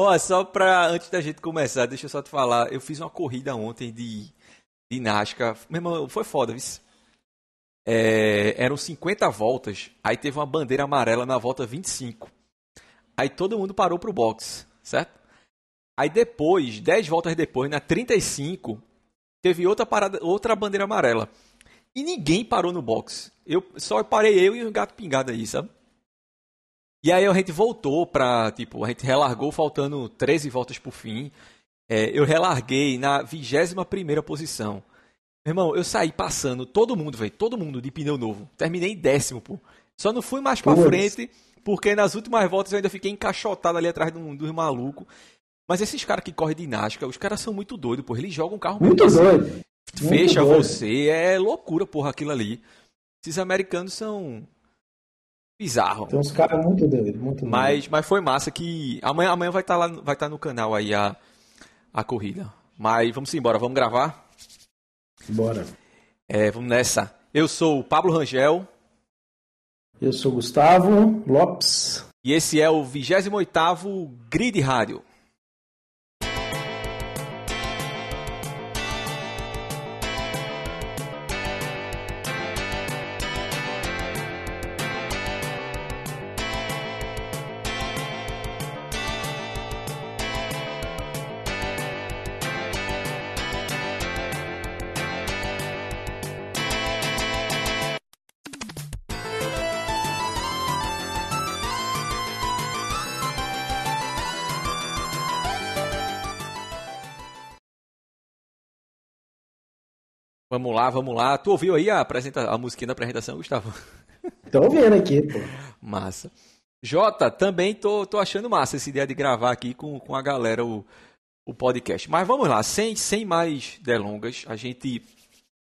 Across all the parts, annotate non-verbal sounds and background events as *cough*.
Ó, só pra, antes da gente começar, deixa eu só te falar, eu fiz uma corrida ontem de, de Nascar, meu irmão, foi foda, viu? É, eram 50 voltas, aí teve uma bandeira amarela na volta 25. Aí todo mundo parou pro box, certo? Aí depois, 10 voltas depois, na 35, teve outra parada, outra bandeira amarela. E ninguém parou no box. Eu só parei eu e o gato pingado aí, sabe? E aí a gente voltou pra, tipo, a gente relargou faltando 13 voltas pro fim. É, eu relarguei na 21 primeira posição. Meu irmão, eu saí passando todo mundo, velho, todo mundo de pneu novo. Terminei em décimo, pô. Só não fui mais pra Putz. frente, porque nas últimas voltas eu ainda fiquei encaixotado ali atrás dos do maluco. Mas esses caras que correm de Nascar, os caras são muito doidos, pô. Eles jogam um carro muito doido. Fecha muito você, doido. é loucura, porra, aquilo ali. Esses americanos são bizarro. Tem uns caras muito doidos, muito mas, mas foi massa que amanhã, amanhã vai estar tá lá, vai estar tá no canal aí a, a corrida. Mas vamos embora, vamos gravar? Bora. É, vamos nessa. Eu sou o Pablo Rangel. Eu sou Gustavo Lopes. E esse é o 28º Grid Rádio. Vamos lá, vamos lá. Tu ouviu aí a, apresenta... a musiquinha da apresentação, Gustavo? *laughs* Tô ouvindo aqui, pô. Massa. Jota, também tô, tô achando massa essa ideia de gravar aqui com, com a galera o, o podcast. Mas vamos lá, sem, sem mais delongas, a gente,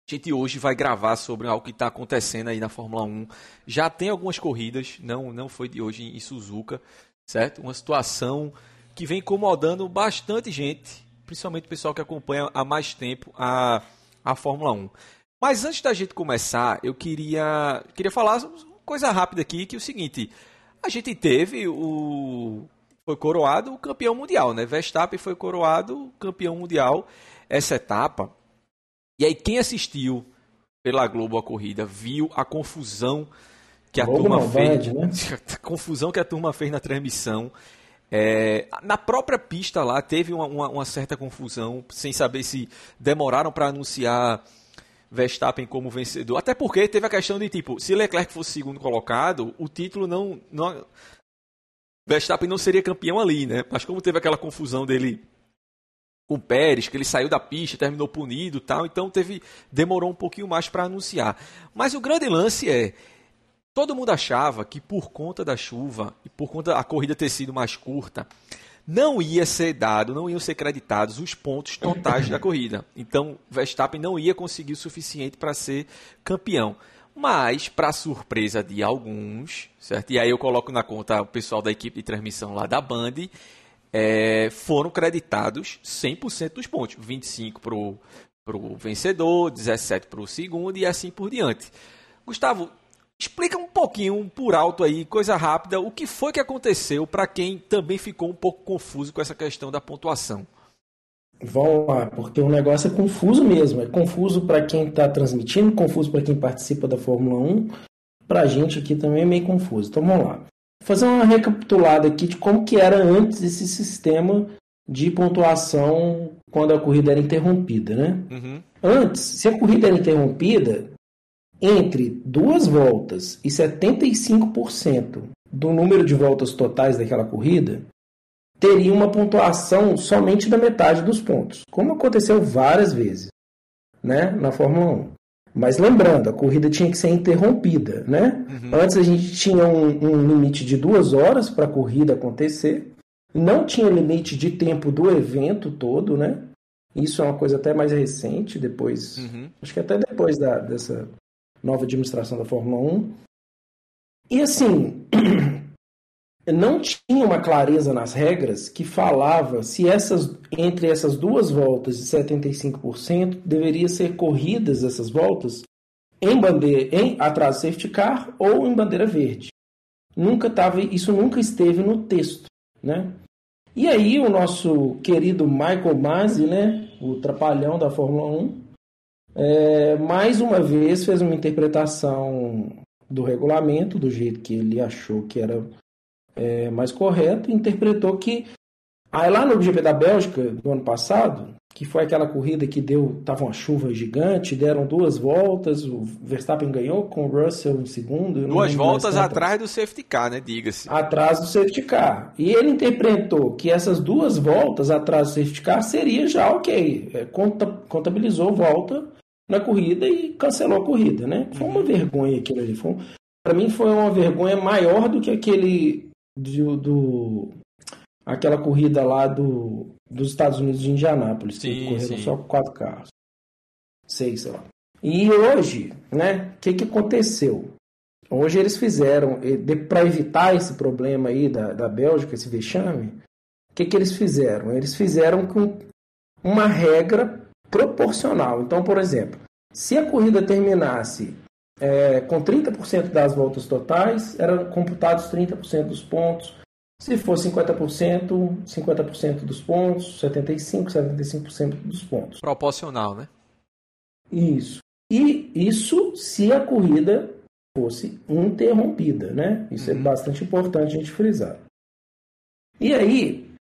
a gente hoje vai gravar sobre algo que está acontecendo aí na Fórmula 1. Já tem algumas corridas, não, não foi de hoje em Suzuka, certo? Uma situação que vem incomodando bastante gente, principalmente o pessoal que acompanha há mais tempo a a Fórmula 1. Mas antes da gente começar, eu queria, queria falar uma coisa rápida aqui, que é o seguinte, a gente teve o foi coroado o campeão mundial, né? Verstappen foi coroado campeão mundial essa etapa. E aí quem assistiu pela Globo a corrida viu a confusão que a turma fez, né? *laughs* a confusão que a turma fez na transmissão. É, na própria pista lá teve uma, uma, uma certa confusão, sem saber se demoraram para anunciar Verstappen como vencedor. Até porque teve a questão de tipo, se Leclerc fosse segundo colocado, o título não, não. Verstappen não seria campeão ali, né? Mas como teve aquela confusão dele com o Pérez, que ele saiu da pista, terminou punido tal, então teve demorou um pouquinho mais para anunciar. Mas o grande lance é Todo mundo achava que por conta da chuva e por conta da corrida ter sido mais curta, não ia ser dado, não iam ser creditados os pontos totais da corrida. Então, Verstappen não ia conseguir o suficiente para ser campeão. Mas, para surpresa de alguns, certo? E aí eu coloco na conta o pessoal da equipe de transmissão lá da Band, é, foram creditados 100% dos pontos. 25 para o vencedor, 17 para o segundo e assim por diante. Gustavo, Explica um pouquinho, por alto aí, coisa rápida, o que foi que aconteceu para quem também ficou um pouco confuso com essa questão da pontuação. Vamos lá, porque o negócio é confuso mesmo. É confuso para quem está transmitindo, confuso para quem participa da Fórmula 1. Para a gente aqui também é meio confuso. Então vamos lá. Vou fazer uma recapitulada aqui de como que era antes esse sistema de pontuação quando a corrida era interrompida, né? Uhum. Antes, se a corrida era interrompida, entre duas voltas e 75% do número de voltas totais daquela corrida, teria uma pontuação somente da metade dos pontos, como aconteceu várias vezes né, na Fórmula 1. Mas lembrando, a corrida tinha que ser interrompida. Né? Uhum. Antes a gente tinha um, um limite de duas horas para a corrida acontecer, não tinha limite de tempo do evento todo, né? Isso é uma coisa até mais recente, depois, uhum. acho que até depois da, dessa nova administração da Fórmula 1. E assim, *clears throat* não tinha uma clareza nas regras que falava se essas entre essas duas voltas de 75% deveria ser corridas essas voltas em bandeira em atraso safety car ou em bandeira verde. Nunca tava, isso nunca esteve no texto, né? E aí o nosso querido Michael Masi, né, o trapalhão da Fórmula 1, é, mais uma vez fez uma interpretação do regulamento do jeito que ele achou que era é, mais correto, interpretou que aí lá no GP da Bélgica do ano passado, que foi aquela corrida que deu, tava uma chuva gigante, deram duas voltas, o Verstappen ganhou com o Russell em segundo. Duas voltas atrás do safety car, né? Diga-se. Atrás do safety car. E ele interpretou que essas duas voltas atrás do safety car seria já ok. É, contabilizou volta na corrida e cancelou a corrida, né? Foi uma uhum. vergonha aquilo ali. Um... Para mim foi uma vergonha maior do que aquele do, do aquela corrida lá do, dos Estados Unidos de Indianápolis, sim, que correram sim. só com quatro carros. Seis, sei lá. E hoje, né, o que, que aconteceu? Hoje eles fizeram, para evitar esse problema aí da, da Bélgica, esse vexame, o que, que eles fizeram? Eles fizeram com uma regra proporcional. Então, por exemplo, se a corrida terminasse é, com 30% das voltas totais, eram computados 30% dos pontos. Se for 50%, 50% dos pontos, 75%, 75% dos pontos. Proporcional, né? Isso. E isso se a corrida fosse interrompida, né? Isso é uhum. é bastante importante a gente frisar. E aí,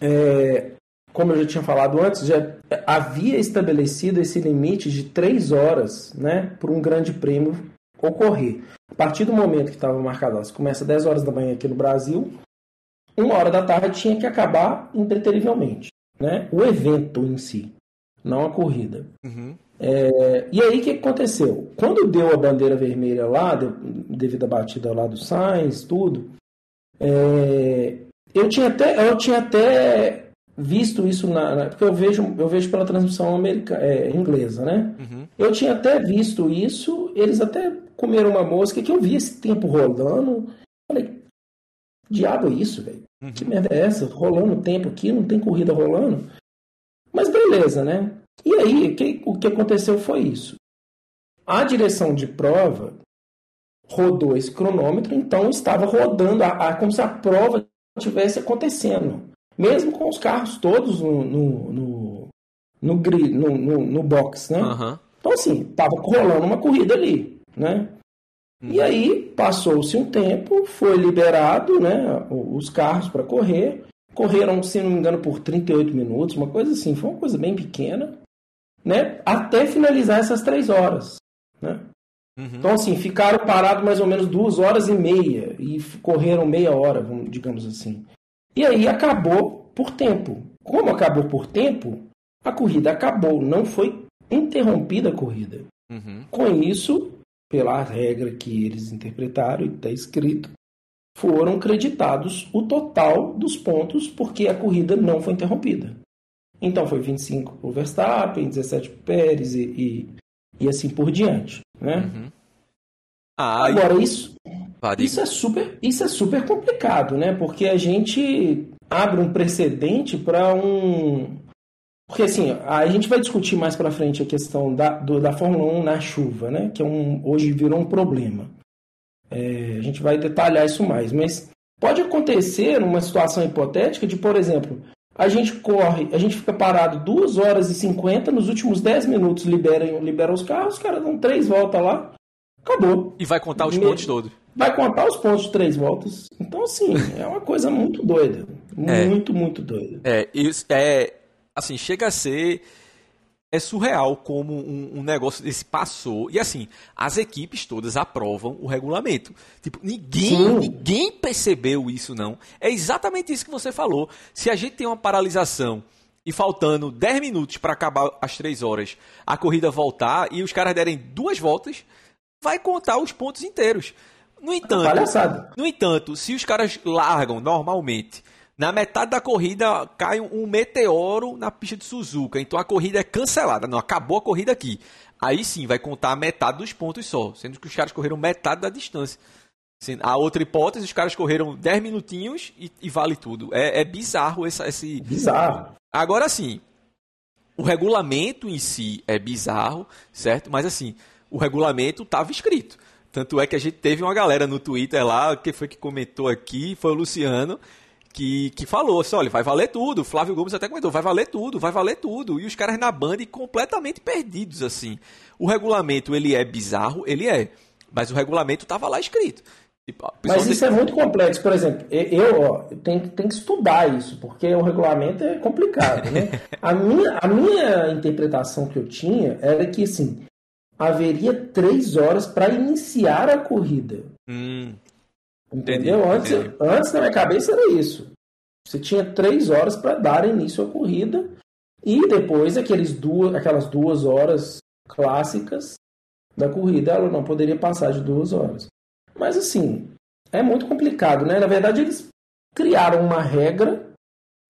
é, como eu já tinha falado antes, já havia estabelecido esse limite de três horas né, para um grande prêmio ocorrer. A partir do momento que estava marcado, se começa 10 horas da manhã aqui no Brasil, uma hora da tarde tinha que acabar impreterivelmente. Né? O evento em si, não a corrida. Uhum. É, e aí o que aconteceu? Quando deu a bandeira vermelha lá, deu, devido à batida lá do Sainz, tudo, é, eu, tinha até, eu tinha até visto isso na, na, porque eu vejo eu vejo pela transmissão americana, é, inglesa, né? Uhum. Eu tinha até visto isso, eles até comeram uma mosca que eu vi esse tempo rolando. Falei, diabo é isso, velho? Uhum. Que merda é essa? Rolando tempo aqui, não tem corrida rolando. Mas beleza, né? E aí, que, o que aconteceu foi isso. A direção de prova rodou esse cronômetro, então estava rodando a, a, como se a prova estivesse acontecendo mesmo com os carros todos no, no, no, no, grid, no, no, no box, né? Uhum. Então, assim, tava rolando uma corrida ali, né? Uhum. E aí, passou-se um tempo, foi liberado, né, os carros para correr. Correram, se não me engano, por 38 minutos, uma coisa assim, foi uma coisa bem pequena, né? Até finalizar essas três horas, né? Uhum. Então, assim, ficaram parados mais ou menos duas horas e meia e correram meia hora, digamos assim. E aí acabou por tempo. Como acabou por tempo, a corrida acabou, não foi interrompida a corrida. Uhum. Com isso, pela regra que eles interpretaram e está escrito, foram creditados o total dos pontos porque a corrida não foi interrompida. Então foi 25 para o Verstappen, 17 para o Pérez e, e, e, assim por diante. Né? Uhum. Ah, Agora, isso, isso é super, isso é super complicado, né? Porque a gente abre um precedente para um porque assim, a gente vai discutir mais para frente a questão da, do, da Fórmula 1 na chuva, né? Que é um, hoje virou um problema. É, a gente vai detalhar isso mais, mas pode acontecer uma situação hipotética de, por exemplo, a gente corre, a gente fica parado 2 horas e 50, nos últimos 10 minutos liberam, liberam os carros, os caras dão três voltas lá, acabou. E vai contar os Me... pontos todos vai contar os pontos de três voltas. Então, assim, é uma coisa muito doida. É. Muito, muito doida. É, isso é. Assim, chega a ser. É surreal como um, um, negócio desse passou. E assim, as equipes todas aprovam o regulamento. Tipo, ninguém, ninguém percebeu isso, não. É exatamente isso que você falou. Se a gente tem uma paralisação e faltando 10 minutos para acabar as 3 horas, a corrida voltar e os caras derem duas voltas, vai contar os pontos inteiros. No entanto, no entanto, se os caras largam normalmente, na metade da corrida cai um meteoro na pista de Suzuka, então a corrida é cancelada. Não, acabou a corrida aqui. Aí sim vai contar a metade dos pontos só, sendo que os caras correram metade da distância. A outra hipótese, os caras correram 10 minutinhos e, e vale tudo. É, é bizarro essa, esse. Bizarro. Agora sim, o regulamento em si é bizarro, certo? Mas assim, o regulamento estava escrito. Tanto é que a gente teve uma galera no Twitter lá, que foi que comentou aqui, foi o Luciano, que, que falou assim, olha, vai valer tudo. Flávio Gomes até comentou, vai valer tudo, vai valer tudo. E os caras na Band completamente perdidos, assim. O regulamento, ele é bizarro, ele é. Mas o regulamento estava lá escrito. Tipo, mas isso é muito complexo. Por exemplo, eu ó, tenho, tenho que estudar isso, porque o regulamento é complicado. Né? *laughs* a, minha, a minha interpretação que eu tinha era que assim, haveria três horas para iniciar a corrida. Hum. Entendeu? Entendi, antes, entendi. antes na minha cabeça era isso. Você tinha três horas para dar início à corrida e depois aqueles duas, aquelas duas horas clássicas da corrida, ela não poderia passar de duas horas. Mas assim, é muito complicado, né? Na verdade, eles criaram uma regra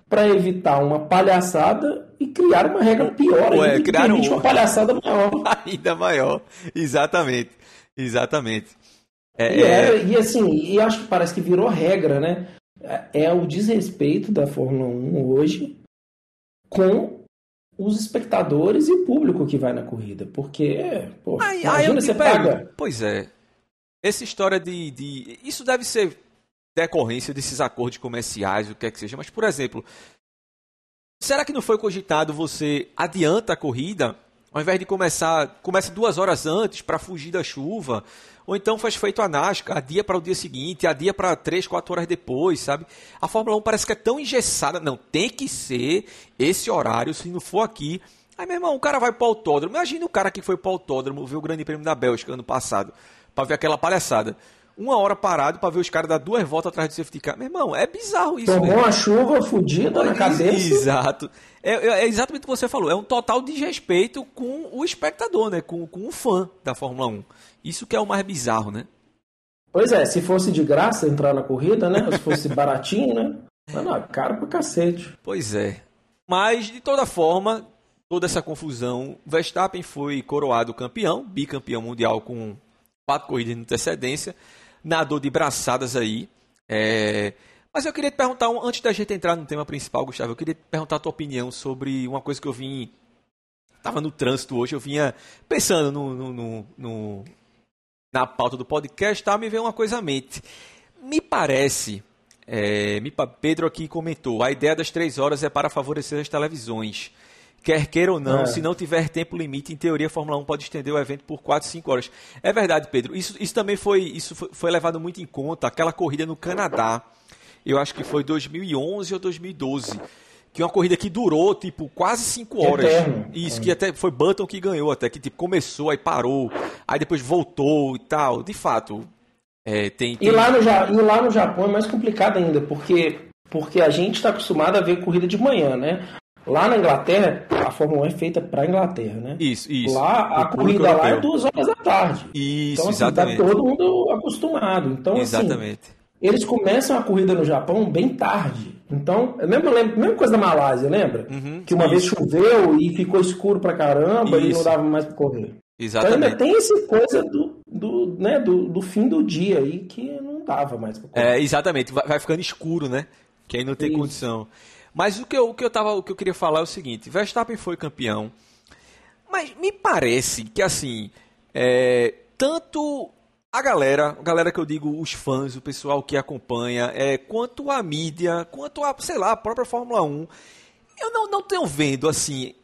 para evitar uma palhaçada e criar uma regra pior Ué, ainda, criaram uma palhaçada maior. *laughs* ainda maior. Exatamente. Exatamente. É, e, é, é... e assim, e acho que parece que virou regra, né? É, é o desrespeito da Fórmula 1 hoje com os espectadores e o público que vai na corrida. Porque, pô, ai, imagina ai, você paga. Pois é. Essa história de, de. Isso deve ser decorrência desses acordos comerciais, o que é que seja. Mas, por exemplo, será que não foi cogitado você adianta a corrida, ao invés de começar, começa duas horas antes para fugir da chuva? Ou então faz feito a NASCAR, adia para o dia seguinte, adia para três, quatro horas depois, sabe? A Fórmula 1 parece que é tão engessada. Não, tem que ser esse horário, se não for aqui. Aí, meu irmão, o cara vai para o autódromo. Imagina o cara que foi para o autódromo, ver o Grande Prêmio da Bélgica ano passado, para ver aquela palhaçada uma hora parado para ver os caras dar duas voltas atrás do safety car. Meu irmão, é bizarro isso. Tomou uma chuva fodida na cabeça. Exato. É, é, é, exatamente o que você falou. É um total desrespeito com o espectador, né? Com, com o fã da Fórmula 1. Isso que é o mais bizarro, né? Pois é, se fosse de graça entrar na corrida, né? se fosse *laughs* baratinho, né? Mas não, caro pra cacete. Pois é. Mas, de toda forma, toda essa confusão, Verstappen foi coroado campeão, bicampeão mundial com quatro corridas de antecedência nadou de braçadas aí. É... Mas eu queria te perguntar, antes da gente entrar no tema principal, Gustavo, eu queria te perguntar a tua opinião sobre uma coisa que eu vim. Estava no trânsito hoje, eu vinha pensando no, no, no, no na pauta do podcast, tá? me veio uma coisa à mente. Me parece, é, Pedro aqui comentou, a ideia das três horas é para favorecer as televisões. Quer queira ou não, é. se não tiver tempo limite, em teoria a Fórmula 1 pode estender o evento por 4, 5 horas. É verdade, Pedro. Isso, isso também foi, isso foi, foi levado muito em conta. Aquela corrida no Canadá, eu acho que foi 2011 ou 2012 que uma corrida que durou tipo quase 5 horas. Eterno. Isso, é. que até foi Button que ganhou, até que tipo, começou, aí parou, aí depois voltou e tal. De fato, é, tem, tem... E, lá no, e lá no Japão é mais complicado ainda, porque, porque a gente está acostumado a ver corrida de manhã, né? Lá na Inglaterra, a Fórmula 1 é feita para a Inglaterra, né? Isso, isso. Lá, a corrida europeu. lá é duas horas da tarde. Isso, então, assim, tá exatamente. tá todo mundo acostumado. Então, assim, exatamente. Assim, eles começam a corrida no Japão bem tarde. Então, é mesmo, mesma coisa da Malásia, lembra? Uhum, que uma isso. vez choveu e ficou escuro pra caramba isso. e não dava mais para correr. Exatamente. Então ainda tem essa coisa do, do, né, do, do fim do dia aí que não dava mais pra correr. É, exatamente. Vai, vai ficando escuro, né? Que aí não tem isso. condição. Mas o que eu, o que eu, tava, o que eu queria falar é o seguinte: Verstappen foi campeão, mas me parece que assim, é, tanto a galera, a galera que eu digo, os fãs, o pessoal que acompanha, é, quanto a mídia, quanto a, sei lá, a própria Fórmula 1, eu não, não tenho vendo assim.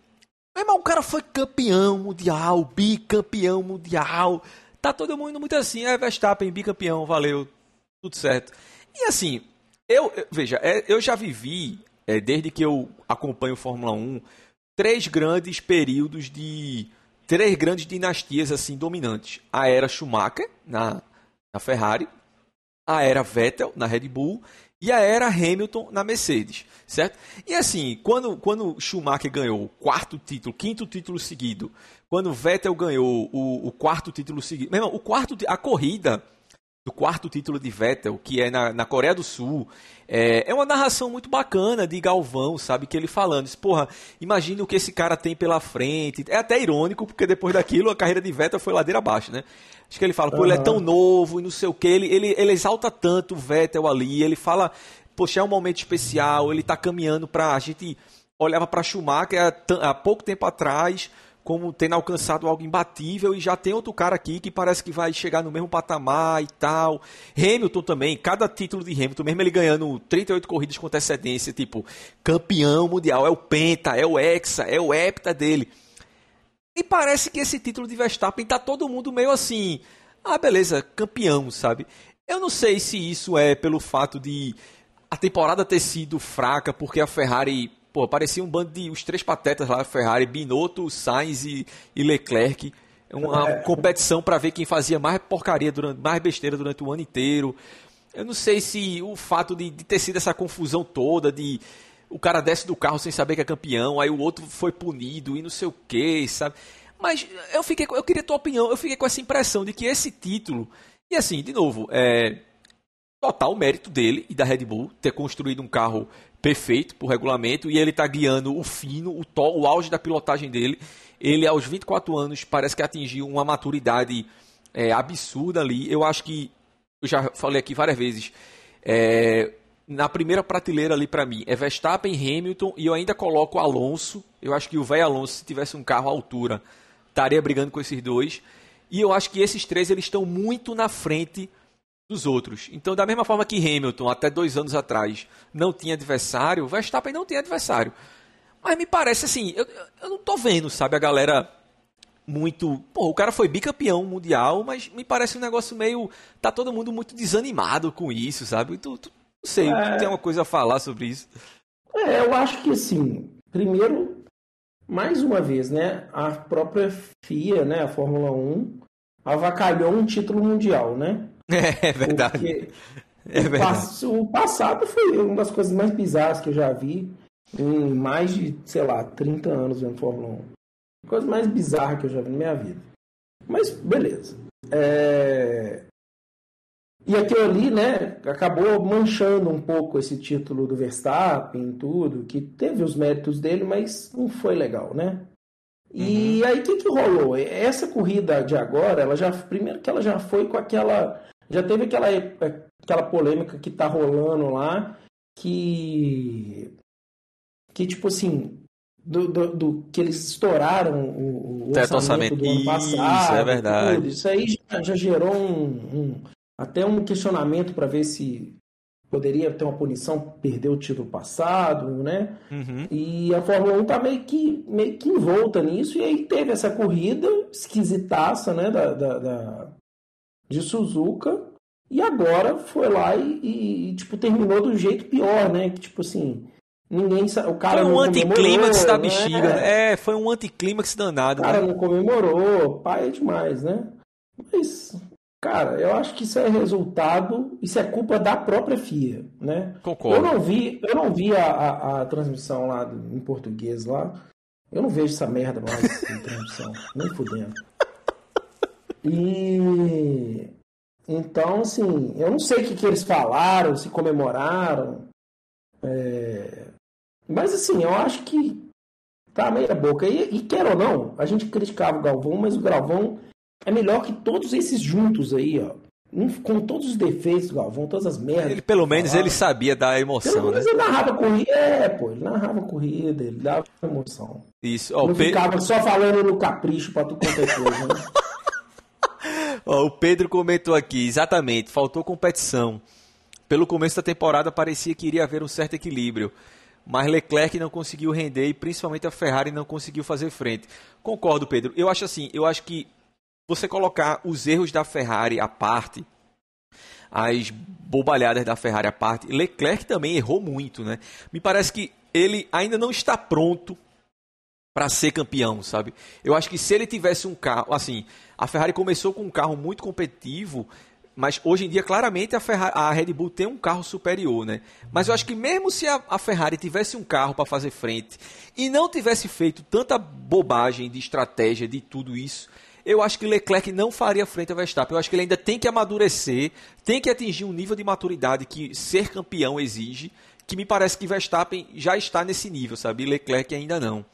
Meu irmão, o cara foi campeão mundial, bicampeão mundial. Tá todo mundo muito assim, é Verstappen, bicampeão, valeu, tudo certo. E assim, eu, veja, é, eu já vivi é, desde que eu acompanho Fórmula 1, três grandes períodos de. três grandes dinastias assim dominantes. A era Schumacher, na, na Ferrari, a era Vettel, na Red Bull, e a era Hamilton na Mercedes, certo? E assim, quando, quando Schumacher ganhou o quarto título, quinto título seguido, quando Vettel ganhou o, o quarto título seguido, meu irmão, o quarto, a corrida do quarto título de Vettel, que é na, na Coreia do Sul. É, é uma narração muito bacana de Galvão, sabe? Que ele falando, diz, porra, imagina o que esse cara tem pela frente. É até irônico, porque depois daquilo a carreira de Vettel foi ladeira abaixo, né? Acho que ele fala, pô, uhum. ele é tão novo e não sei o que, ele, ele, ele exalta tanto o Vettel ali, ele fala, poxa, é um momento especial, ele tá caminhando pra. A gente olhava pra Schumacher há, há pouco tempo atrás como tendo alcançado algo imbatível e já tem outro cara aqui que parece que vai chegar no mesmo patamar e tal. Hamilton também, cada título de Hamilton, mesmo ele ganhando 38 corridas com antecedência, tipo, campeão mundial, é o Penta, é o Hexa, é o Hepta dele. E parece que esse título de Verstappen tá todo mundo meio assim, ah, beleza, campeão, sabe? Eu não sei se isso é pelo fato de a temporada ter sido fraca, porque a Ferrari Pô, parecia um bando de os três patetas lá, Ferrari, Binotto, Sainz e, e Leclerc. Uma é. competição para ver quem fazia mais porcaria, durante, mais besteira durante o ano inteiro. Eu não sei se o fato de, de ter sido essa confusão toda, de o cara desce do carro sem saber que é campeão, aí o outro foi punido e não sei o que, sabe? Mas eu fiquei, eu queria tua opinião, eu fiquei com essa impressão de que esse título, e assim, de novo, é total mérito dele e da Red Bull ter construído um carro perfeito por regulamento e ele está guiando o fino, o, to, o auge da pilotagem dele. Ele, aos 24 anos, parece que atingiu uma maturidade é, absurda ali. Eu acho que, eu já falei aqui várias vezes, é, na primeira prateleira ali para mim é Verstappen, Hamilton e eu ainda coloco Alonso. Eu acho que o velho Alonso, se tivesse um carro à altura, estaria brigando com esses dois. E eu acho que esses três eles estão muito na frente dos outros. Então, da mesma forma que Hamilton, até dois anos atrás, não tinha adversário, Verstappen não tem adversário. Mas me parece assim, eu, eu não tô vendo, sabe, a galera muito. Pô, o cara foi bicampeão mundial, mas me parece um negócio meio. Tá todo mundo muito desanimado com isso, sabe? Tu, tu não sei, é... tem uma coisa a falar sobre isso. É, eu acho que assim, primeiro, mais uma vez, né, a própria FIA, né, a Fórmula 1, avacalhou um título mundial, né? É, *laughs* é verdade. É verdade. O, passado foi uma das coisas mais bizarras que eu já vi em mais de, sei lá, 30 anos vendo Fórmula 1. A coisa mais bizarra que eu já vi na minha vida. Mas, beleza. É... E aquilo ali, né, acabou manchando um pouco esse título do Verstappen e tudo, que teve os méritos dele, mas não foi legal, né? E uhum. aí o que, que rolou? Essa corrida de agora, ela já. Primeiro que ela já foi com aquela já teve aquela, aquela polêmica que tá rolando lá, que. Que, tipo assim, do, do, do, que eles estouraram o, o orçamento, orçamento do ano passado. Isso, é verdade. Tudo. Isso aí já, já gerou um, um, até um questionamento para ver se poderia ter uma punição perder o título passado, né? Uhum. E a Fórmula 1 tá meio que, meio que envolta nisso, e aí teve essa corrida esquisitaça, né, da, da, da de Suzuka e agora foi lá e, e, tipo terminou do jeito pior, né? Que tipo assim, ninguém o cara foi um anticlímax da né? bexiga, né? é, foi um anticlímax danado. O cara né? não comemorou, pai é demais, né? Mas cara, eu acho que isso é resultado, isso é culpa da própria FIA, né? Concordo. Eu não vi, eu não vi a, a, a transmissão lá em português lá. Eu não vejo essa merda mais em transmissão, *laughs* nem fudendo. E então, assim, eu não sei o que, que eles falaram, se comemoraram. É... Mas assim, eu acho que tá meia boca. E, e quer ou não, a gente criticava o Galvão, mas o Galvão é melhor que todos esses juntos aí, ó. Com todos os defeitos do Galvão, todas as merdas. Ele, pelo menos ele sabia dar emoção, pelo menos né? ele narrava corrida. É, pô, ele narrava corrida, ele dava emoção. Isso. Oh, não Pe... ficava só falando no capricho pra tu qualquer coisa, né? *laughs* Ó, o Pedro comentou aqui, exatamente, faltou competição. Pelo começo da temporada parecia que iria haver um certo equilíbrio, mas Leclerc não conseguiu render e principalmente a Ferrari não conseguiu fazer frente. Concordo, Pedro. Eu acho assim, eu acho que você colocar os erros da Ferrari à parte, as bobalhadas da Ferrari à parte, Leclerc também errou muito, né? Me parece que ele ainda não está pronto para ser campeão, sabe? Eu acho que se ele tivesse um carro, assim, a Ferrari começou com um carro muito competitivo, mas hoje em dia claramente a, Ferrari, a Red Bull tem um carro superior, né? Mas eu acho que mesmo se a, a Ferrari tivesse um carro para fazer frente e não tivesse feito tanta bobagem de estratégia de tudo isso, eu acho que Leclerc não faria frente a Verstappen. Eu acho que ele ainda tem que amadurecer, tem que atingir um nível de maturidade que ser campeão exige, que me parece que Verstappen já está nesse nível, sabe? E Leclerc ainda não.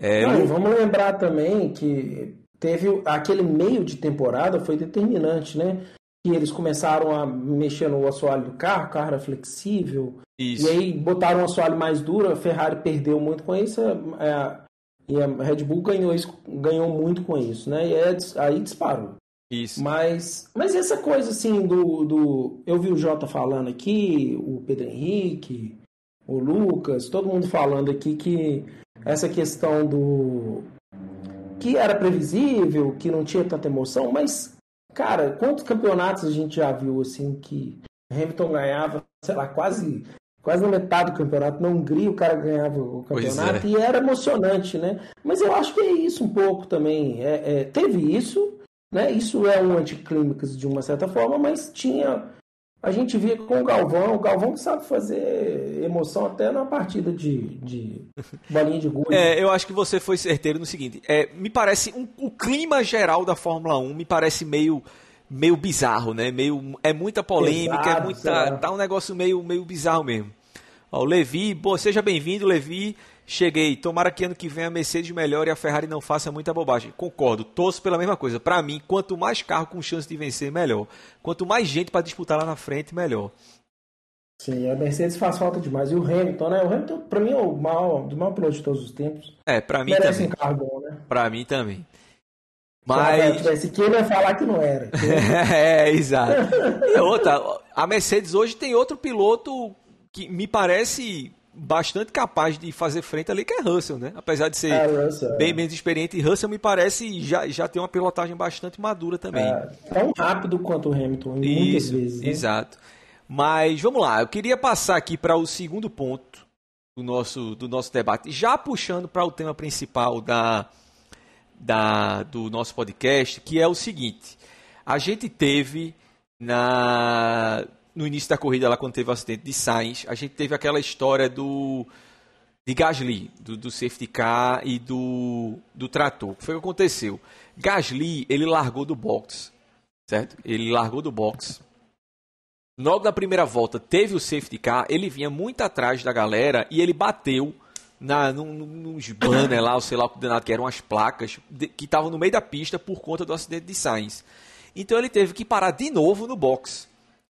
É, não, vamos lembrar também que teve aquele meio de temporada foi determinante, né? Que eles começaram a mexer no assoalho do carro, o carro era flexível. Isso. E aí botaram um assoalho mais duro, a Ferrari perdeu muito com isso. É, E a Red Bull ganhou, isso, ganhou muito com isso, né? E aí, aí disparou. Isso. Mas, mas essa coisa assim do, do. Eu vi o Jota falando aqui, o Pedro Henrique, o Lucas, todo mundo falando aqui que essa questão do. que era previsível, que não tinha tanta emoção, mas, cara, quantos campeonatos a gente já viu assim que Hamilton ganhava, sei lá, quase quase na metade do campeonato. Na Hungria o cara ganhava o campeonato é. e era emocionante, né? Mas eu acho que é isso um pouco também. É, é, teve isso, né? Isso é um anticlímax de uma certa forma, mas tinha. A gente via com o Galvão, o Galvão que sabe fazer emoção até na partida de, de *laughs* bolinha de gude. É, eu acho que você foi certeiro no seguinte. É, me parece. Um, o clima geral da Fórmula 1 me parece meio meio bizarro, né? Meio, é muita polêmica, é Exato, é muita, tá um negócio meio, meio bizarro mesmo. Ó, o Levi, boa, seja bem-vindo, Levi. Cheguei. Tomara que ano que vem a Mercedes melhore e a Ferrari não faça muita bobagem. Concordo, torço pela mesma coisa. Para mim, quanto mais carro com chance de vencer, melhor. Quanto mais gente para disputar lá na frente, melhor. Sim, a Mercedes faz falta demais. E o Hamilton, né? O Hamilton, pra mim, é o maior, do maior piloto de todos os tempos. É, pra mim Merece também. um carro bom, né? Pra mim também. Mas. Se que ele ia falar que não era. *laughs* é, exato. E outra, a Mercedes hoje tem outro piloto que me parece bastante capaz de fazer frente ali, que é Russell, né? Apesar de ser é, Russell, bem é. menos experiente, Russell me parece já, já tem uma pilotagem bastante madura também. É, tão rápido quanto o Hamilton, muitas Isso, vezes. Né? Exato. Mas vamos lá, eu queria passar aqui para o segundo ponto do nosso, do nosso debate, já puxando para o tema principal da, da, do nosso podcast, que é o seguinte: a gente teve na no início da corrida, lá quando teve o acidente de Sainz, a gente teve aquela história do de Gasly, do, do safety car e do, do trator. O que foi que aconteceu? Gasly, ele largou do box, certo? Ele largou do box. Logo na primeira volta, teve o safety car, ele vinha muito atrás da galera e ele bateu na, num, nos banners lá, ou sei lá o que danado que eram as placas, de, que estavam no meio da pista por conta do acidente de Sainz. Então ele teve que parar de novo no box.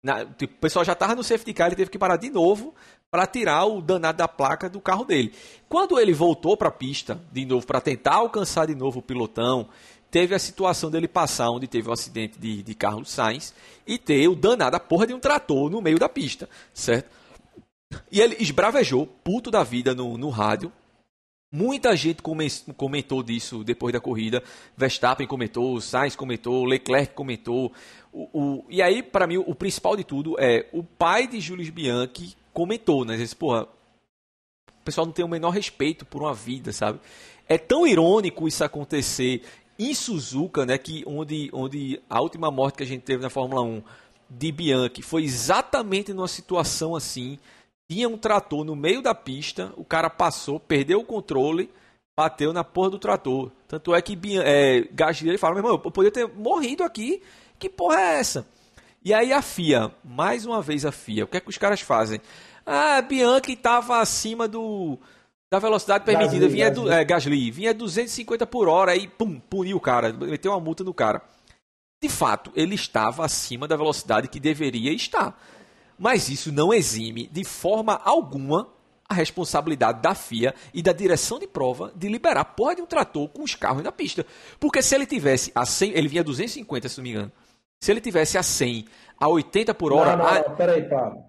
Na, tipo, o pessoal já estava no safety car, ele teve que parar de novo para tirar o danado da placa do carro dele. Quando ele voltou para a pista de novo para tentar alcançar de novo o pilotão, teve a situação dele passar onde teve o acidente de, de Carlos Sainz e ter o danado da porra de um trator no meio da pista, certo? E ele esbravejou, puto da vida, no, no rádio. Muita gente comentou disso depois da corrida. Verstappen comentou, Sainz comentou, Leclerc comentou. O, o, e aí, para mim, o principal de tudo é o pai de Julius Bianchi comentou, né? Disse, porra, o pessoal não tem o menor respeito por uma vida, sabe? É tão irônico isso acontecer em Suzuka, né? Que onde, onde a última morte que a gente teve na Fórmula 1 de Bianchi foi exatamente numa situação assim tinha um trator no meio da pista, o cara passou, perdeu o controle, bateu na porra do trator. Tanto é que é, Gasly fala, meu irmão, eu poderia ter morrido aqui, que porra é essa? E aí a FIA, mais uma vez a FIA, o que é que os caras fazem? Ah, Bianchi estava acima do da velocidade permitida, Gasly, vinha Gasly. é, Gasly, vinha 250 por hora e pum, puniu o cara, meteu uma multa no cara. De fato, ele estava acima da velocidade que deveria estar. Mas isso não exime de forma alguma a responsabilidade da FIA e da direção de prova de liberar porra de um trator com os carros na pista. Porque se ele tivesse a 100, ele vinha a 250, se não me engano. Se ele tivesse a 100, a 80 por hora. Não, não, a... não peraí, Pablo.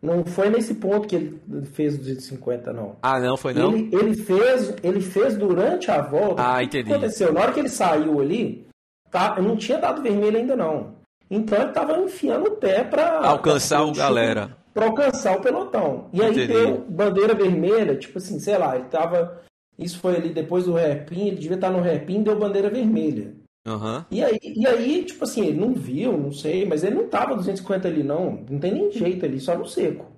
Não foi nesse ponto que ele fez 250, não. Ah, não, foi não? Ele, ele fez, ele fez durante a volta. Ah, entendi. O que aconteceu? Na hora que ele saiu ali, tá, não tinha dado vermelho ainda não. Então ele estava enfiando o pé para alcançar o galera. Para alcançar o pelotão. E aí deu bandeira vermelha, tipo assim, sei lá, ele tava. Isso foi ali depois do repin, ele devia estar no repin deu bandeira vermelha. Uhum. E, aí, e aí, tipo assim, ele não viu, não sei, mas ele não tava 250 ali, não. Não tem nem jeito ali, só no seco.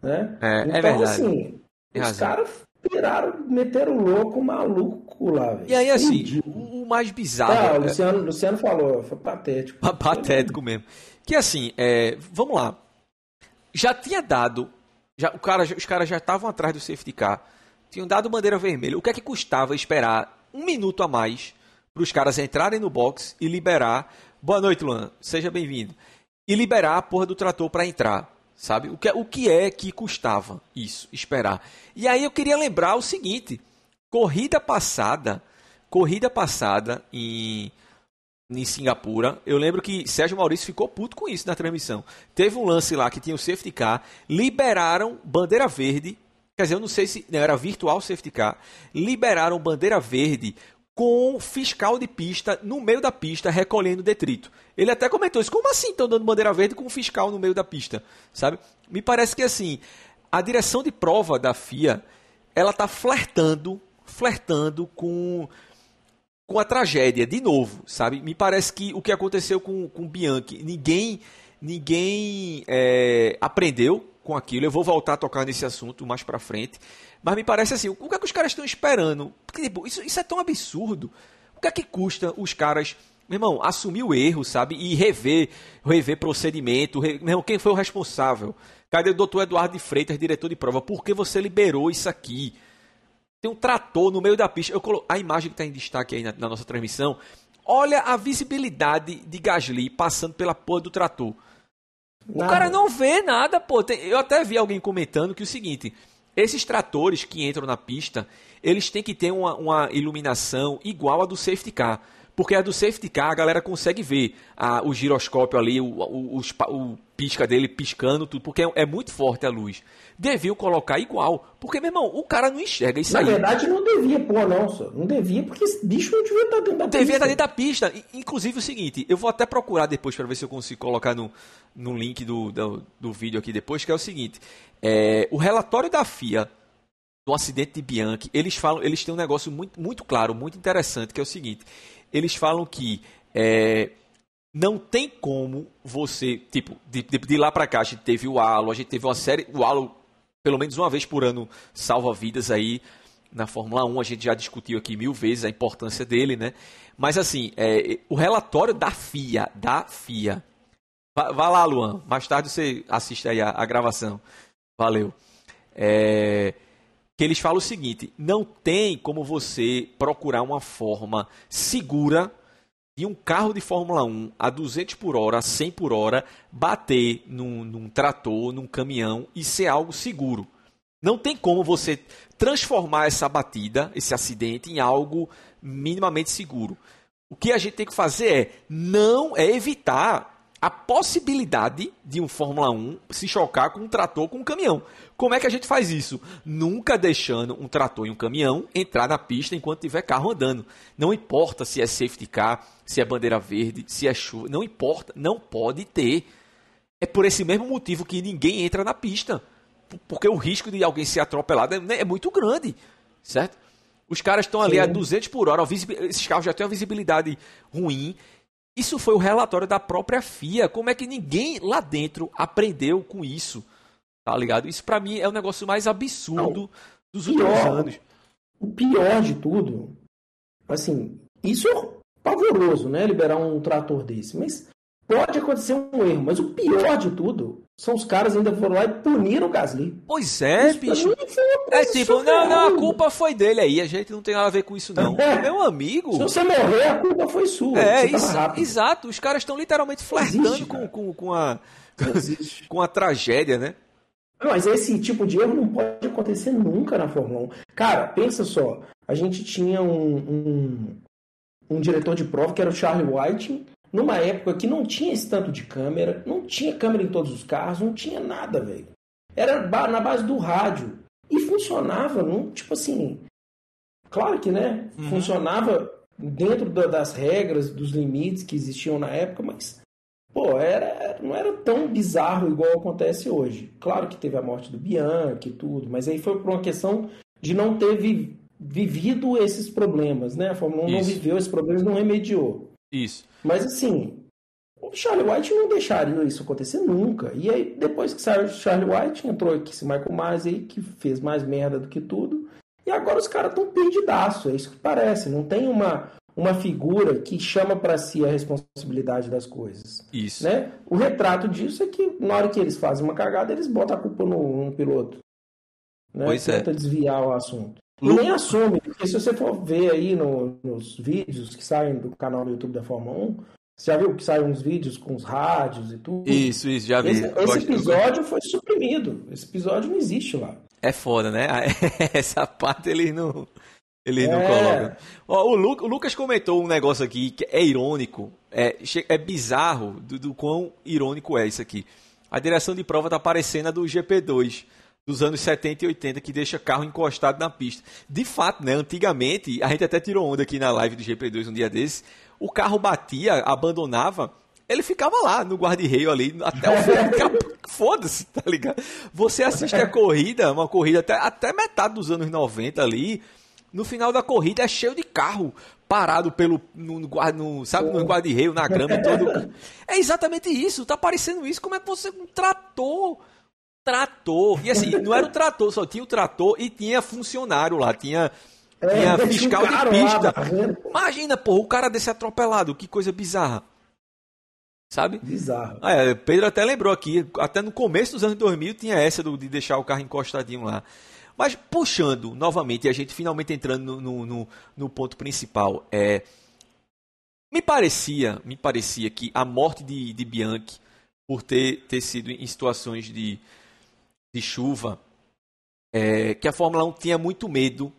Né? É, é então, é verdade. assim, tem os caras viraram, meteram louco, maluco lá, velho. E aí, assim, o, o mais bizarro. Ah, o Luciano, é... Luciano falou, foi patético. patético mesmo. Que assim, é, vamos lá. Já tinha dado. Já, o cara, os caras já estavam atrás do safety car. Tinham dado bandeira vermelha. O que é que custava esperar um minuto a mais para os caras entrarem no box e liberar. Boa noite, Luan. Seja bem-vindo. E liberar a porra do trator para entrar sabe? O que, é, o que é que custava isso, esperar? E aí eu queria lembrar o seguinte: corrida passada, corrida passada em em Singapura. Eu lembro que Sérgio Maurício ficou puto com isso na transmissão. Teve um lance lá que tinha o safety car, liberaram bandeira verde. Quer dizer, eu não sei se não, era virtual safety car. Liberaram bandeira verde com fiscal de pista no meio da pista recolhendo detrito. Ele até comentou isso. Como assim estão dando bandeira verde com um fiscal no meio da pista? Sabe? Me parece que assim, a direção de prova da FIA, ela tá flertando, flertando com com a tragédia, de novo, sabe? Me parece que o que aconteceu com, com Bianchi, ninguém, ninguém é, aprendeu com aquilo. Eu vou voltar a tocar nesse assunto mais pra frente. Mas me parece assim, o que é que os caras estão esperando? Porque, tipo, isso, isso é tão absurdo. O que é que custa os caras, meu irmão, assumir o erro, sabe? E rever, rever procedimento. Re... Meu irmão, quem foi o responsável? Cadê o doutor Eduardo de Freitas, diretor de prova? Por que você liberou isso aqui? Tem um trator no meio da pista. Eu colo... A imagem que está em destaque aí na, na, nossa transmissão. Olha a visibilidade de Gasly passando pela porra do trator. Nada. O cara não vê nada, pô. Tem... Eu até vi alguém comentando que é o seguinte: esses tratores que entram na pista, eles têm que ter uma, uma iluminação igual a do safety car. Porque a do safety car a galera consegue ver a, o giroscópio ali, o, o, o, o pisca dele piscando, tudo, porque é, é, muito forte a luz. Deviam colocar igual, porque, meu irmão, o cara não enxerga isso Na aí. Na verdade, não devia pôr, não, só. Não devia, porque esse bicho não devia estar dentro da devia pista. Devia estar dentro da pista. Inclusive o seguinte, eu vou até procurar depois para ver se eu consigo colocar no, no link do, do, do vídeo aqui depois, que é o seguinte. É, o relatório da FIA do acidente de Bianchi, eles falam, eles têm um negócio muito, muito claro, muito interessante, que é o seguinte eles falam que é, não tem como você, tipo, de, de, de lá para cá a gente teve o Halo, a gente teve uma série, o Halo pelo menos uma vez por ano salva vidas aí na Fórmula 1, a gente já discutiu aqui mil vezes a importância dele, né? Mas assim, é, o relatório da FIA, da FIA, vá, lá, Luan, mais tarde você assiste aí a, a gravação, valeu. É, que eles falam o seguinte: não tem como você procurar uma forma segura de um carro de Fórmula 1 a 200 por hora, a 100 por hora, bater num, num trator, num caminhão e ser algo seguro. Não tem como você transformar essa batida, esse acidente, em algo minimamente seguro. O que a gente tem que fazer é não é evitar a possibilidade de um Fórmula 1 se chocar com um trator com um caminhão. Como é que a gente faz isso? Nunca deixando um trator e um caminhão entrar na pista enquanto tiver carro andando. Não importa se é safety car, se é bandeira verde, se é chuva, não importa, não pode ter. É por esse mesmo motivo que ninguém entra na pista. Porque o risco de alguém ser atropelado é, é muito grande, certo? Os caras estão ali Sim. a 200 por hora, esses carros já têm uma visibilidade ruim isso foi o relatório da própria FIA. Como é que ninguém lá dentro aprendeu com isso? Tá ligado? Isso para mim é o negócio mais absurdo Não, dos pior, últimos anos. O pior de tudo, assim, isso é pavoroso, né? Liberar um trator desse. Mas pode acontecer um erro. Mas o pior de tudo são os caras ainda foram lá e puniram o Gasly. Pois é, isso bicho. É tipo, não, não, a culpa foi dele aí, a gente não tem nada a ver com isso não. É. Meu amigo. Se você morrer, a culpa foi sua. É, isso, exato. Os caras estão literalmente flertando existe, com, com, com, a, com a tragédia, né? Mas esse tipo de erro não pode acontecer nunca na Fórmula 1. Cara, pensa só. A gente tinha um, um, um diretor de prova que era o Charlie White, numa época que não tinha esse tanto de câmera, não tinha câmera em todos os carros, não tinha nada, velho. Era na base do rádio. E funcionava, não, tipo assim. Claro que, né? Uhum. Funcionava dentro da, das regras, dos limites que existiam na época, mas. Pô, era, não era tão bizarro igual acontece hoje. Claro que teve a morte do Bianchi e tudo, mas aí foi por uma questão de não ter vi, vivido esses problemas, né? A Fórmula 1 Isso. não viveu esses problemas, não remediou. Isso. Mas assim, o Charlie White não deixaria isso acontecer nunca. E aí, depois que saiu o Charlie White, entrou aqui esse Michael Myers aí, que fez mais merda do que tudo. E agora os caras estão perdidaço, é isso que parece. Não tem uma, uma figura que chama para si a responsabilidade das coisas. Isso. Né? O retrato disso é que na hora que eles fazem uma cagada, eles botam a culpa no, no piloto. Né? Pois é. Tenta desviar o assunto. E nem assume, porque se você for ver aí no, nos vídeos que saem do canal do YouTube da Fórmula 1, você já viu que saem uns vídeos com os rádios e tudo? Isso, isso, já vi. Esse, esse episódio foi suprimido. Esse episódio não existe lá. É foda, né? *laughs* Essa parte eles não. Eles não É. colocam. Ó, o, Lu- o Lucas comentou um negócio aqui que é irônico, é, é bizarro do, do quão irônico é isso aqui. A direção de prova tá parecendo a do GP2 dos anos 70 e 80, que deixa carro encostado na pista. De fato, né? Antigamente, a gente até tirou onda aqui na live do GP2 um dia desses, o carro batia, abandonava, ele ficava lá no guarda-reio ali, até o *laughs* fim. Foda-se, tá ligado? Você assiste a corrida, uma corrida até, até metade dos anos 90 ali, no final da corrida é cheio de carro parado pelo no, no, sabe, no guarda-reio, na grama todo. *laughs* É exatamente isso, tá parecendo isso. Como é que você um trator trator. E assim, *laughs* não era o trator, só tinha o trator e tinha funcionário lá, tinha, tinha tinha fiscal de lá pista. barrendo. Imagina, porra, o cara desse atropelado, que coisa bizarra. Sabe? Bizarro. Ah, é, Pedro até lembrou aqui, até no começo dos anos 2000 tinha essa do- de deixar o carro encostadinho lá. Mas puxando novamente, e a gente finalmente entrando no, no, no- no ponto principal, é, me parecia, me parecia que a morte de, de Bianchi, por ter, ter sido em situações de, de chuva, é, que a Fórmula 1 tinha muito medo,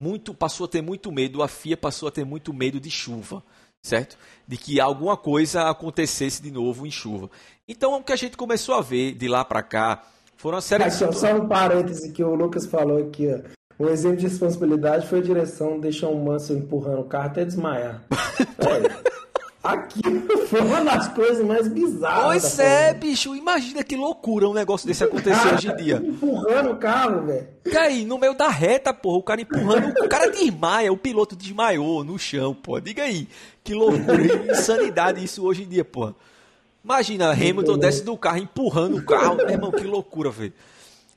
muito passou a ter muito medo, a FIA passou a ter muito medo de chuva, certo? De que alguma coisa acontecesse de novo em chuva. Então, o que a gente começou a ver de lá para cá foram uma série Ah, de só, só um parêntese que o Lucas falou aqui, ó. Um exemplo de responsabilidade foi a direção deixar o Mansell empurrando o carro até desmaiar. É, *laughs* Aquilo foi uma das coisas mais bizarras. Pois é, Fórmula bicho, imagina que loucura um negócio desse acontecer hoje em dia. *laughs* Empurrando o carro, velho. E aí, no meio da reta, porra, o cara empurrando, o cara desmaia, o piloto desmaiou no chão, pô. Diga aí, que loucura, insanidade isso hoje em dia, porra. Imagina, Hamilton desce do carro empurrando o carro, meu irmão, que loucura, velho.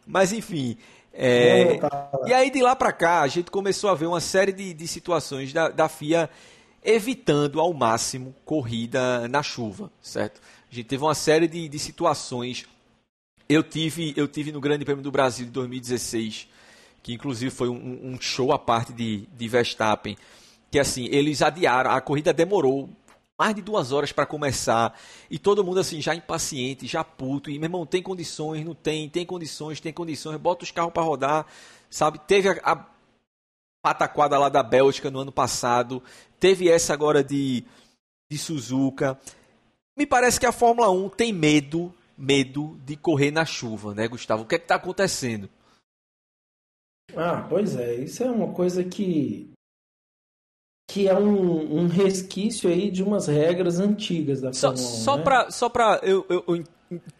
Mas enfim, é, e aí de lá pra cá a gente começou a ver uma série de, de situações da, da FIA evitando ao máximo corrida na chuva, certo? A gente teve uma série de, de situações. Eu tive, eu tive no Grande Prêmio do Brasil de 2016, que inclusive foi um, um show à parte de, de Verstappen, que assim, eles adiaram, a corrida demorou mais de duas horas para começar e todo mundo assim já impaciente, já puto e meu irmão tem condições, não tem, tem condições, tem condições, bota os carros para rodar, sabe? Teve a, a pataquada lá da Bélgica no ano passado, teve essa agora de de Suzuka. Me parece que a Fórmula 1 tem medo, medo de correr na chuva, né, Gustavo? O que é que tá acontecendo? Ah, pois é, isso é uma coisa que que é um, um resquício aí de umas regras antigas da Só, Fórmula 1, só né? pra, só pra eu, eu- eu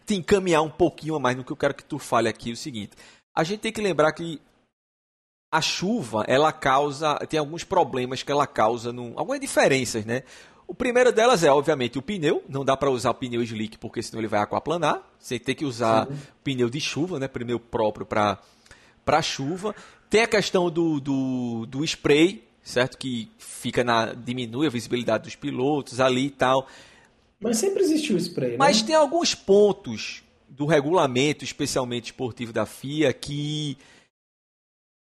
te encaminhar um pouquinho a mais no que eu quero que tu fale aqui, o seguinte. A gente tem que lembrar que a chuva, ela causa, tem alguns problemas que ela causa, no, algumas diferenças, né? O primeiro delas é, obviamente, o pneu. Não dá para usar o pneu slick, porque senão ele vai aquaplanar. Você tem que usar pneu de chuva, né? Pneu próprio para para chuva. Tem a questão do, do, do spray, certo? Que fica na diminui a visibilidade dos pilotos ali e tal. Mas sempre existiu spray, né? Mas tem alguns pontos do regulamento, especialmente esportivo da FIA, que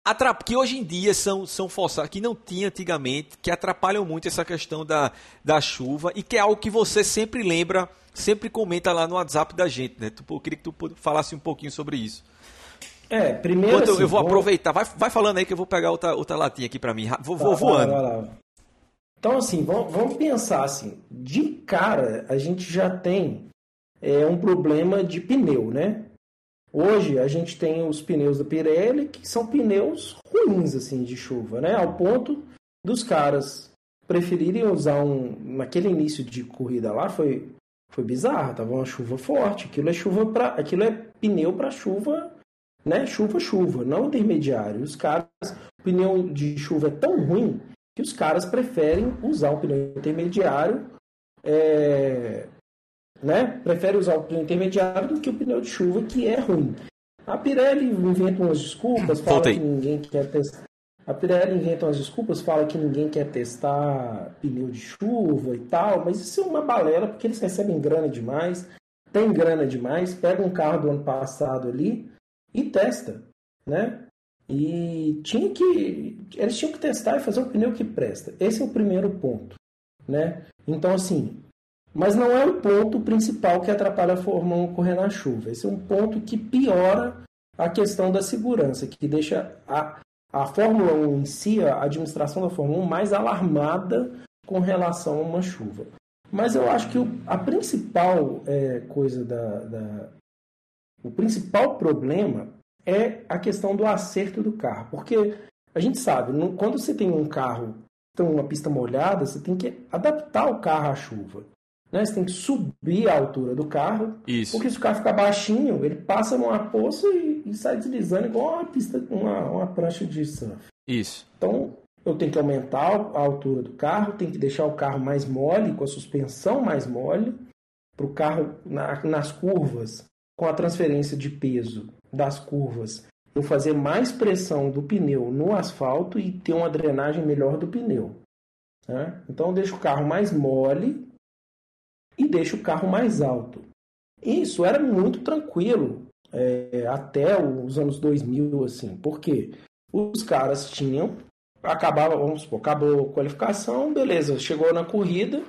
atrap- que hoje em dia são, são forçados, que não tinha antigamente, que atrapalham muito essa questão da, da chuva e que é algo que você sempre lembra, sempre comenta lá no WhatsApp da gente, né? Tu- Eu queria que tu falasse um pouquinho sobre isso. É, primeiro Enquanto assim, eu vou aproveitar, vai, vai falando aí que eu vou pegar outra, outra latinha aqui pra mim. Vou, Tá, vou vai lá, voando. vai lá. Então, assim, vamos, vamos pensar assim. De cara, a gente já tem é, um problema de pneu, né? Hoje a gente tem os pneus da Pirelli, que são pneus ruins, assim, de chuva, né? Ao ponto dos caras preferirem usar um... Naquele início de corrida lá, foi, foi bizarro, tava uma chuva forte. Aquilo é chuva para Aquilo é pneu para chuva, né? Chuva, chuva, não intermediário. Os caras... O pneu de chuva é tão ruim que os caras preferem usar o pneu intermediário, é, né? Prefere usar o pneu intermediário do que o pneu de chuva, que é ruim. A Pirelli inventa umas desculpas, fala Voltei. que ninguém quer testar. A Pirelli inventa umas desculpas, fala que ninguém quer testar pneu de chuva e tal, mas isso é uma balela, porque eles recebem grana demais, tem grana demais, pega um carro do ano passado ali e testa, né? E tinha que. Eles tinham que testar e fazer um pneu que presta. Esse é o primeiro ponto. Né? Então, assim. Mas não é o ponto principal que atrapalha a Fórmula 1 correr na chuva. Esse é um ponto que piora a questão da segurança, que deixa a, a Fórmula 1 em si, a administração da Fórmula 1 mais alarmada com relação a uma chuva. Mas eu acho que o, a principal é, coisa da, da, O principal problema é a questão do acerto do carro. Porque a gente sabe, quando você tem um carro, tem uma pista molhada, você tem que adaptar o carro à chuva. Né? Você tem que subir a altura do carro. Isso. Porque se o carro ficar baixinho, ele passa numa poça e, e sai deslizando igual uma pista, uma, uma prancha de surf. Isso. Então, eu tenho que aumentar a altura do carro, tenho que deixar o carro mais mole, com a suspensão mais mole, para o carro na, nas curvas, com a transferência de peso das curvas, eu fazer mais pressão do pneu no asfalto e ter uma drenagem melhor do pneu. Né? Então eu deixo o carro mais mole e deixo o carro mais alto. Isso era muito tranquilo é, até os anos 2000, assim, porque os caras tinham, acabava, vamos supor, acabou a qualificação, beleza, chegou na corrida,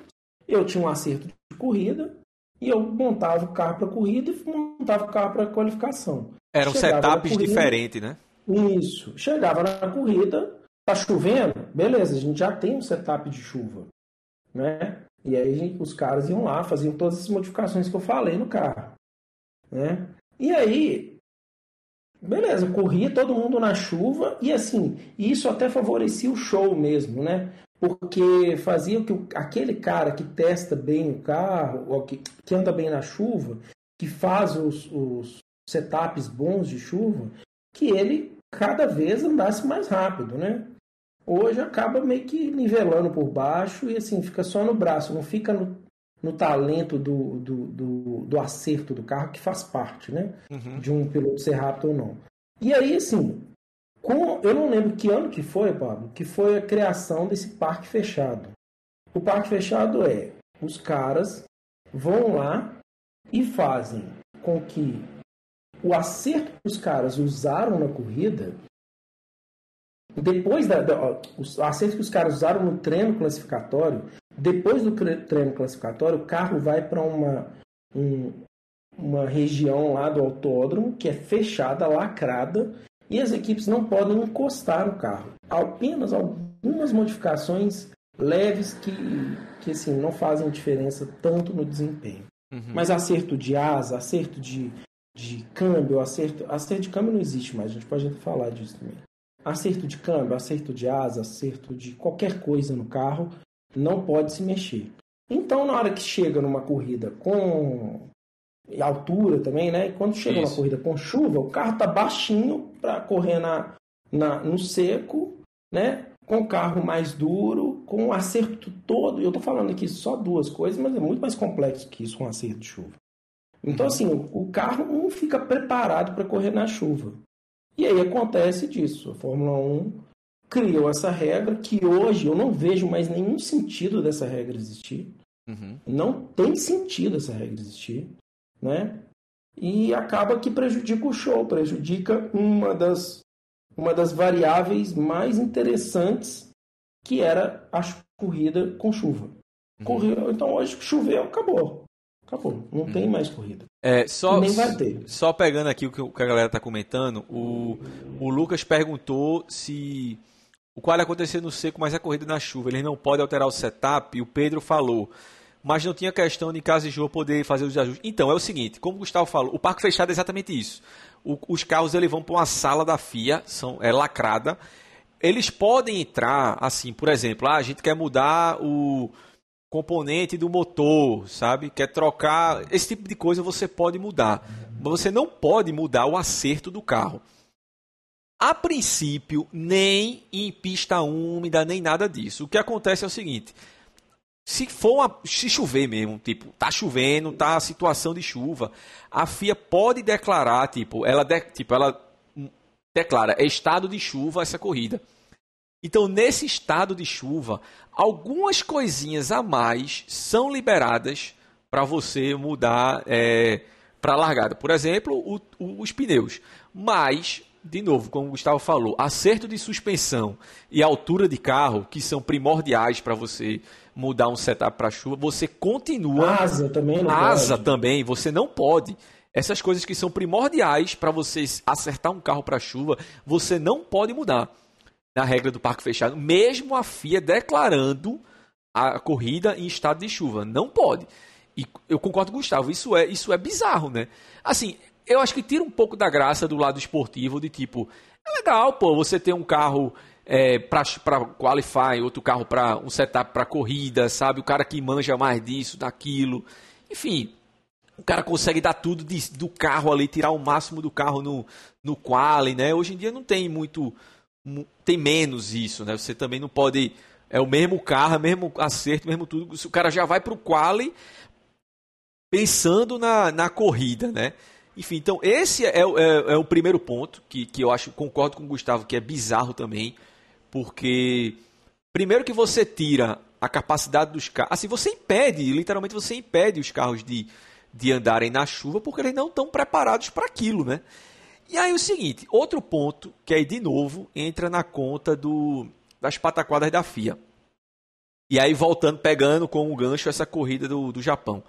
eu tinha um acerto de corrida e eu montava o carro para corrida e montava o carro para qualificação. Eram setups diferentes, né? Isso. Chegava na corrida, tá chovendo, beleza, a gente já tem um setup de chuva, né? E aí os caras iam lá, faziam todas as modificações que eu falei no carro. Né? E aí, beleza, corria todo mundo na chuva e assim, isso até favorecia o show mesmo, né? Porque fazia que aquele cara que testa bem o carro, ou que, que anda bem na chuva, que faz os, os setups bons de chuva, que ele cada vez andasse mais rápido, né? Hoje acaba meio que nivelando por baixo e assim, fica só no braço, não fica no, no talento do, do, do, do, acerto do carro, que faz parte, né? Uhum. De um piloto ser rápido ou não. E aí, assim, com, eu não lembro que ano que foi, Pablo, que foi a criação desse parque fechado. O parque fechado é os caras vão lá e fazem com que o acerto que os caras usaram na corrida depois da, da os acertos que os caras usaram no treino classificatório, depois do treino classificatório, o carro vai para uma, um, uma região lá do autódromo que é fechada, lacrada, e as equipes não podem encostar no carro. Apenas algumas modificações leves que, que assim, não fazem diferença tanto no desempenho. Uhum. Mas acerto de asa, acerto de, de câmbio, acerto, acerto de câmbio não existe mais, a gente pode falar disso também. Acerto de câmbio, acerto de asa, acerto de qualquer coisa no carro, não pode se mexer. Então, na hora que chega numa corrida com altura também, né? E quando chega Isso. numa corrida com chuva, o carro tá baixinho para correr na, na, no seco, né? Com o carro mais duro, com o acerto todo. Eu tô falando aqui só duas coisas, mas é muito mais complexo que isso, um acerto de chuva. Então, uhum. assim, o carro não fica preparado para correr na chuva. E aí acontece disso. A Fórmula 1 criou essa regra que hoje eu não vejo mais nenhum sentido dessa regra existir. Uhum. Não tem sentido essa regra existir, né? E acaba que prejudica o show, prejudica uma das, uma das variáveis mais interessantes que era a corrida com chuva. Uhum. Correu, então hoje choveu, acabou. Acabou. Não hum. tem mais corrida. É, só, Nem vai ter. Só pegando aqui o que a galera está comentando, o, o Lucas perguntou se o qual acontecer no seco, mas a corrida na chuva. Ele não pode alterar o setup. E o Pedro falou. Mas não tinha questão de jogo poder fazer os ajustes. Então, é o seguinte, como o Gustavo falou, o parque fechado é exatamente isso. O, os carros eles vão para uma sala da FIA, são, é lacrada. Eles podem entrar, assim, por exemplo, ah, a gente quer mudar o, componente do motor, sabe? Quer trocar, esse tipo de coisa você pode mudar, mas você não pode mudar o acerto do carro. A princípio, nem em pista úmida, nem nada disso. O que acontece é o seguinte: se for uma, se chover mesmo, tipo, tá chovendo, tá a situação de chuva, a FIA pode declarar, tipo, ela de, tipo, ela declara, é estado de chuva essa corrida. Então, nesse estado de chuva, algumas coisinhas a mais são liberadas para você mudar é, para a largada. Por exemplo, o, o, os pneus. Mas, de novo, como o Gustavo falou, acerto de suspensão e altura de carro, que são primordiais para você mudar um setup para chuva, você continua. Asa também não Asa pode. também, você não pode. Essas coisas que são primordiais para você acertar um carro para chuva, você não pode mudar. Na regra do parque fechado, mesmo a FIA declarando a corrida em estado de chuva. Não pode. E eu concordo com o Gustavo, isso é, isso é bizarro, né? Assim, eu acho que tira um pouco da graça do lado esportivo, de tipo, é legal, pô, você ter um carro é, para qualify, outro carro para um setup para corrida, sabe? O cara que manja mais disso, daquilo. Enfim, o cara consegue dar tudo de, do carro ali, tirar o máximo do carro no, no quali, né? Hoje em dia não tem muito tem menos isso, né? Você também não pode. É o mesmo carro, é mesmo acerto, mesmo tudo. O cara já vai para o quali pensando na, na corrida, né? Enfim, então esse é, é, é, o primeiro ponto que, que eu acho, concordo com o Gustavo, que é bizarro também, porque primeiro que você tira a capacidade dos carros, assim, você impede, literalmente você impede os carros de, de andarem na chuva porque eles não estão preparados para aquilo, né? E aí o seguinte, outro ponto que aí de novo entra na conta do, das pataquadas da FIA. E aí voltando, pegando com o gancho essa corrida do, do Japão.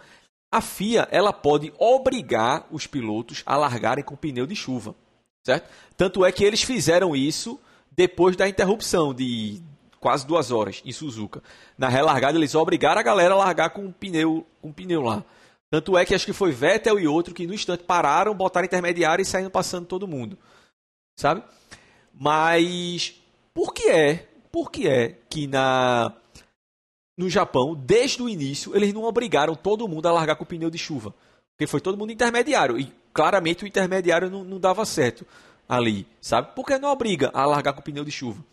A FIA ela pode obrigar os pilotos a largarem com pneu de chuva, certo? Tanto é que eles fizeram isso depois da interrupção de quase duas horas em Suzuka. Na relargada eles obrigaram a galera a largar com pneu, com pneu lá. Tanto é que acho que foi Vettel e outro que no instante pararam, botaram intermediário e saíram passando todo mundo. Sabe? Mas por que é? Por que é que na no Japão, desde o início, eles não obrigaram todo mundo a largar com o pneu de chuva? Porque foi todo mundo intermediário e claramente o intermediário não, não dava certo ali, sabe? Por que não obriga a largar com o pneu de chuva?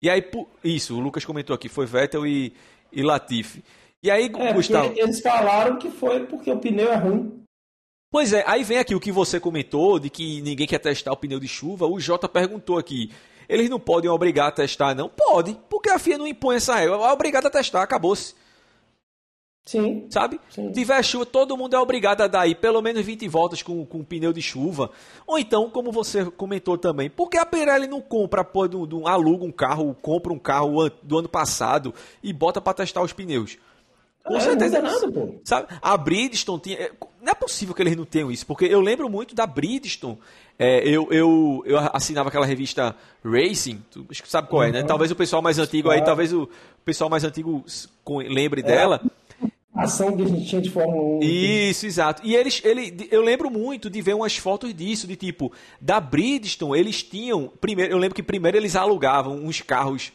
E aí, isso, o Lucas comentou aqui, foi Vettel e, e Latifi. E aí, é, Gustavo. Eles falaram que foi porque o pneu é ruim. Pois é, aí vem aqui o que você comentou de que ninguém quer testar o pneu de chuva. O Jota perguntou aqui: eles não podem obrigar a testar, não? Pode, porque a FIA não impõe essa regra. É obrigado a testar, acabou-se. Sim. Sabe? Sim. Se tiver chuva, todo mundo é obrigado a dar aí pelo menos 20 voltas com, com pneu de chuva. Ou então, como você comentou também, por que a Pirelli não compra, pô, do, do, aluga um carro, compra um carro do ano passado e bota para testar os pneus? Com é, certeza. Não nada, pô. Sabe? A Bridgestone tinha. É, não é possível que eles não tenham isso, porque eu lembro muito da Bridgestone. É, eu, eu, eu assinava aquela revista Racing, tu sabe qual é, né? Uhum. Talvez o pessoal mais antigo aí, talvez o pessoal mais antigo lembre é. dela. Ação que a gente tinha de Fórmula 1. Isso, exato. E eles, ele, eu lembro muito de ver umas fotos disso, de tipo, da Bridgestone, eles tinham. Primeiro, eu lembro que primeiro eles alugavam uns carros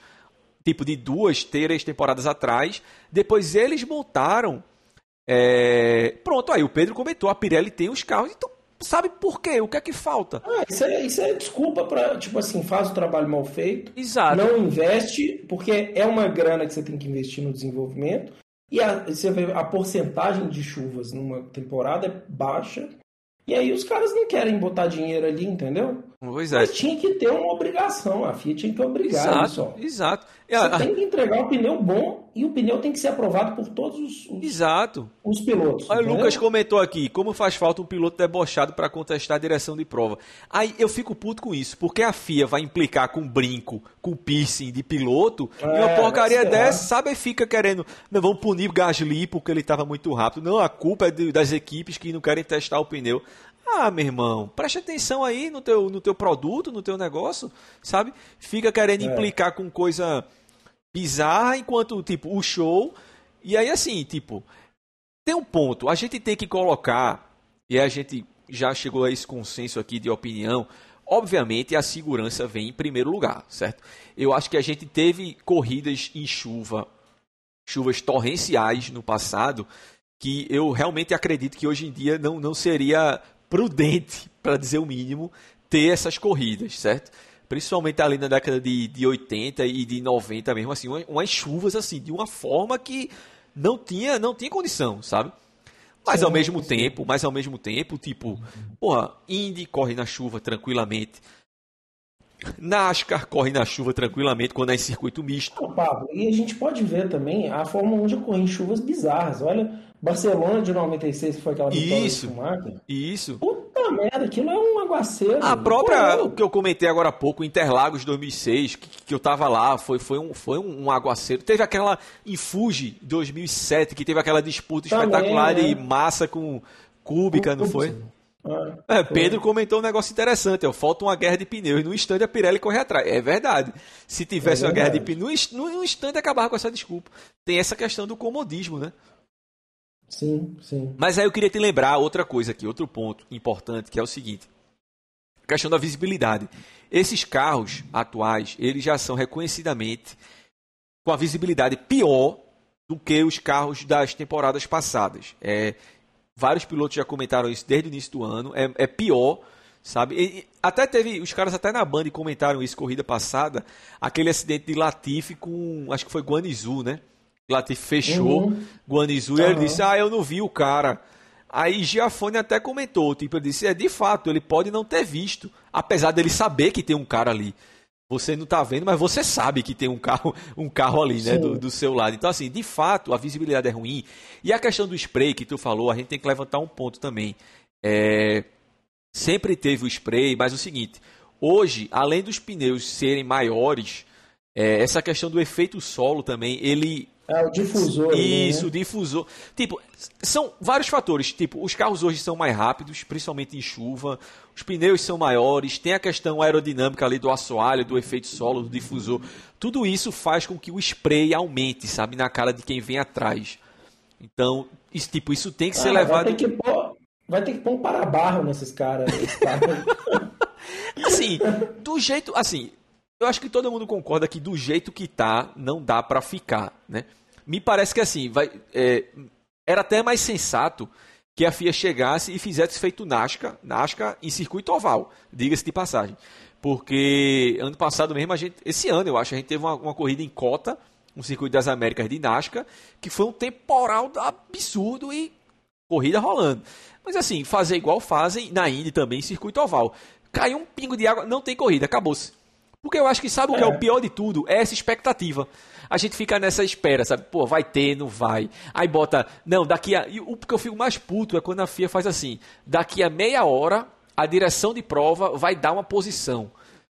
tipo de duas, três temporadas atrás. Depois eles montaram. É... Pronto, aí o Pedro comentou: a Pirelli tem os carros, então sabe por quê? O que é que falta? Ah, isso, é, isso é desculpa para, tipo assim, faz o trabalho mal feito. Exato. Não investe, porque é uma grana que você tem que investir no desenvolvimento. E a, você vê a porcentagem de chuvas numa temporada é baixa. E aí os caras não querem botar dinheiro ali, entendeu? Pois é. Mas tinha que ter uma obrigação, a FIA tinha que obrigar exato. Exato. Você a... tem que entregar um pneu bom e o pneu tem que ser aprovado por todos os, os, exato. os pilotos. Olha, o Lucas comentou aqui, como faz falta um piloto debochado para contestar a direção de prova. Aí eu fico puto com isso, porque a FIA vai implicar com brinco, com piercing de piloto, é, e uma porcaria dessa, sabe, fica querendo, não, vamos punir Gasly porque ele estava muito rápido. Não, a culpa é de, das equipes que não querem testar o pneu. Ah, meu irmão, preste atenção aí no teu, no teu produto, no teu negócio, sabe? Fica querendo é. implicar com coisa bizarra enquanto, tipo, o show. E aí, assim, tipo, tem um ponto. A gente tem que colocar, e a gente já chegou a esse consenso aqui de opinião. Obviamente, a segurança vem em primeiro lugar, certo? Eu acho que a gente teve corridas em chuva, chuvas torrenciais no passado, que eu realmente acredito que hoje em dia não, não seria prudente, para dizer o mínimo, ter essas corridas, certo? Principalmente ali na década de, de 80 e de 90 mesmo, assim, umas chuvas assim, de uma forma que não tinha, não tinha condição, sabe? Mas ao mesmo tempo, mas ao mesmo tempo, tipo, porra, Indy corre na chuva tranquilamente. NASCAR corre na chuva tranquilamente quando é em circuito misto. Pablo, e a gente pode ver também a Fórmula 1 já corre em chuvas bizarras. Olha, Barcelona de 96, que foi aquela vitória isso, do Isso. Puta merda, aquilo é um aguaceiro. A própria, o que eu comentei agora há pouco, Interlagos 2006, que, que eu tava lá, foi, foi, um, foi um aguaceiro. Teve aquela em Fuji 2007, que teve aquela disputa Também, espetacular né? de massa com cúbica, não foi? é, Pedro comentou um negócio interessante. Ó, falta uma guerra de pneus. No instante a Pirelli corre atrás. É verdade. Se tivesse é verdade. uma guerra de pneus, no instante acabava com essa desculpa. Tem essa questão do comodismo, né? Sim, sim. Mas aí eu queria te lembrar outra coisa aqui, outro ponto importante, que é o seguinte. A questão da visibilidade. Esses carros atuais, eles já são reconhecidamente com a visibilidade pior do que os carros das temporadas passadas. É, vários pilotos já comentaram isso desde o início do ano. É, é pior, sabe? E, até teve, os caras até na Band comentaram isso corrida passada, aquele acidente de Latifi com, acho que foi Guanizu, né? Latifi fechou uhum. Guanizu uhum. e ele disse: "Ah, eu não vi o cara". Aí Giafone até comentou, tipo, ele disse: "É de fato, ele pode não ter visto, apesar dele saber que tem um cara ali". Você não está vendo, mas você sabe que tem um carro, *laughs* um carro ali, né, do, do, seu lado. Então, assim, de fato, a visibilidade é ruim. E a questão do spray que tu falou, a gente tem que levantar um ponto também. É, sempre teve o spray, mas é o seguinte: hoje, além dos pneus serem maiores, é, essa questão do efeito solo também, ele é, o difusor. Isso, né? o difusor. Tipo, são vários fatores. Tipo, os carros hoje são mais rápidos, principalmente em chuva. Os pneus são maiores. Tem a questão aerodinâmica ali do assoalho, do efeito solo, do difusor. Tudo isso faz com que o spray aumente, sabe, na cara de quem vem atrás. Então, isso, tipo, isso tem que ser ah, levado. Vai ter que pôr, vai ter que pôr um para-barro nesses caras. *laughs* assim, do jeito. Assim, eu acho que todo mundo concorda que do jeito que tá, não dá para ficar, né? Me parece que assim, vai, é, era até mais sensato que a FIA chegasse e fizesse feito Nasca, Nasca em circuito oval, diga-se de passagem. Porque ano passado mesmo, a gente, esse ano eu acho, a gente teve uma, uma corrida em cota, um circuito das Américas de Nasca, que foi um temporal absurdo e corrida rolando. Mas assim, fazer igual fazem na Indy também, circuito oval. Caiu um pingo de água, não tem corrida, acabou-se. Porque eu acho que sabe o que é o é. pior de tudo? É essa expectativa. A gente fica nessa espera, sabe? Pô, vai ter, não vai. Aí bota, não, daqui a. E o que eu fico mais puto é quando a FIA faz assim: daqui a meia hora, a direção de prova vai dar uma posição.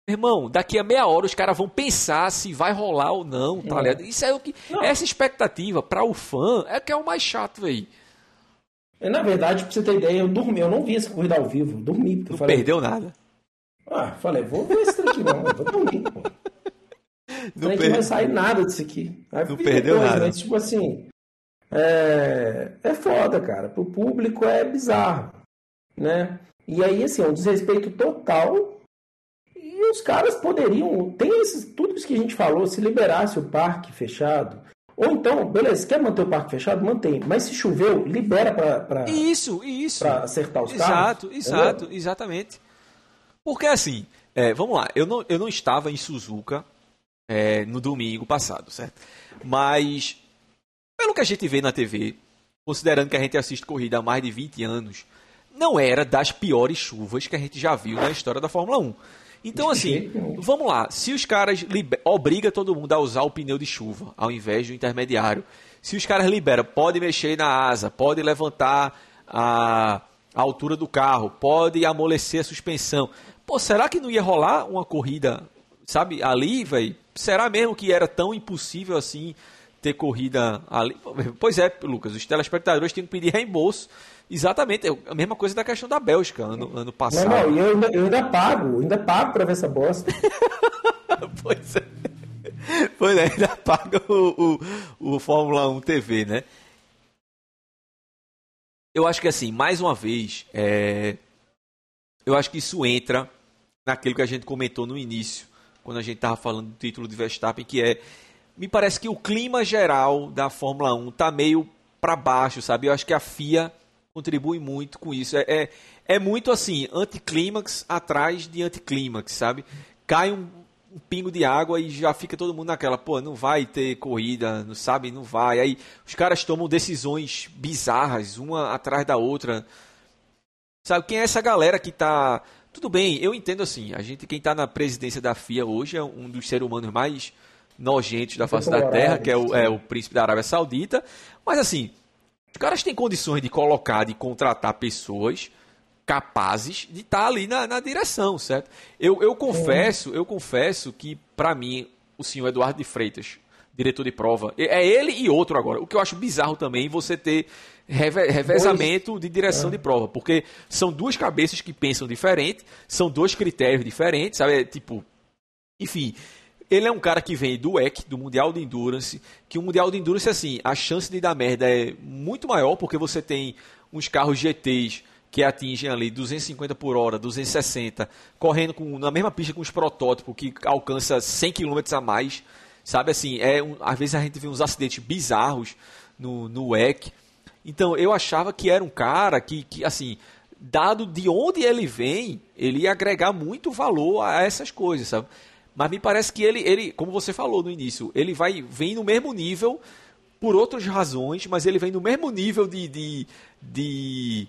Irmão, daqui a meia hora os caras vão pensar se vai rolar ou não, tá é. ligado? Isso é o que. Não. Essa expectativa para o fã é que é o mais chato aí. É, na verdade, pra você ter ideia, eu dormi, eu não vi essa corrida ao vivo, dormi. Não falei, perdeu nada. Ah, falei, vou ver esse aqui não, vou dormir, pô. Não, per... não vai sair nada disso aqui. Aí não perdeu depois, nada. Mas, tipo assim, é... é foda, cara. Pro público é bizarro, né? E aí, assim, é um desrespeito total. E os caras poderiam, tem esses, tudo isso que a gente falou, se liberasse o parque fechado, ou então, beleza, quer manter o parque fechado? Mantém. Mas se choveu, libera para. Isso, isso. Para acertar os exato, carros. Exato, exato, exatamente. Porque assim, é, vamos lá, eu não, eu não estava em Suzuka é, no domingo passado, certo? Mas, pelo que a gente vê na TV, considerando que a gente assiste corrida há mais de 20 anos, não era das piores chuvas que a gente já viu na história da Fórmula 1. Então, assim, vamos lá. Se os caras obriga todo mundo a usar o pneu de chuva ao invés do intermediário, se os caras liberam, pode mexer na asa, pode levantar a, a altura do carro, pode amolecer a suspensão. Pô, será que não ia rolar uma corrida, sabe, ali, velho? Será mesmo que era tão impossível assim ter corrida ali? Pois é, Lucas, os telespectadores tinham que pedir reembolso. Exatamente, é a mesma coisa da questão da Bélgica ano, ano passado. Não, não, eu ainda, eu ainda pago, ainda pago pra ver essa bosta. *laughs* pois é. Pois é, ainda paga o, o, o Fórmula 1 TV, né? Eu acho que assim, mais uma vez, é... eu acho que isso entra naquilo que a gente comentou no início, quando a gente estava falando do título de Verstappen, que é. Me parece que o clima geral da Fórmula 1 tá meio para baixo, sabe? Eu acho que a FIA contribui muito com isso. É, é, é muito assim, anticlímax atrás de anticlímax, sabe? Cai um, um, pingo de água e já fica todo mundo naquela, pô, não vai ter corrida, não sabe, não vai. Aí os caras tomam decisões bizarras, uma atrás da outra. Sabe, quem é essa galera que tá tudo bem, eu entendo assim. A gente, quem está na presidência da FIA hoje é um dos seres humanos mais nojentos da face da Terra, que é o, é o príncipe da Arábia Saudita. Mas assim, os caras têm condições de colocar, de contratar pessoas capazes de estar tá ali na, na direção, certo? Eu, eu confesso, eu confesso que para mim o senhor Eduardo de Freitas diretor de prova. É ele e outro agora. O que eu acho bizarro também você ter revezamento de direção é. de prova, porque são duas cabeças que pensam diferente, são dois critérios diferentes, sabe? É, tipo, enfim, ele é um cara que vem do WEC, do Mundial de Endurance, que o Mundial de Endurance, assim, a chance de dar merda é muito maior, porque você tem uns carros GTs que atingem ali 250 por hora, 260, correndo com, na mesma pista com os protótipos, que alcança 100 km a mais, sabe assim, é um, às vezes a gente vê uns acidentes bizarros no, no WEC, então eu achava que era um cara que, que assim, dado de onde ele vem, ele ia agregar muito valor a essas coisas, sabe? Mas me parece que ele, ele, como você falou no início, ele vai vem no mesmo nível por outras razões, mas ele vem no mesmo nível de, de, de,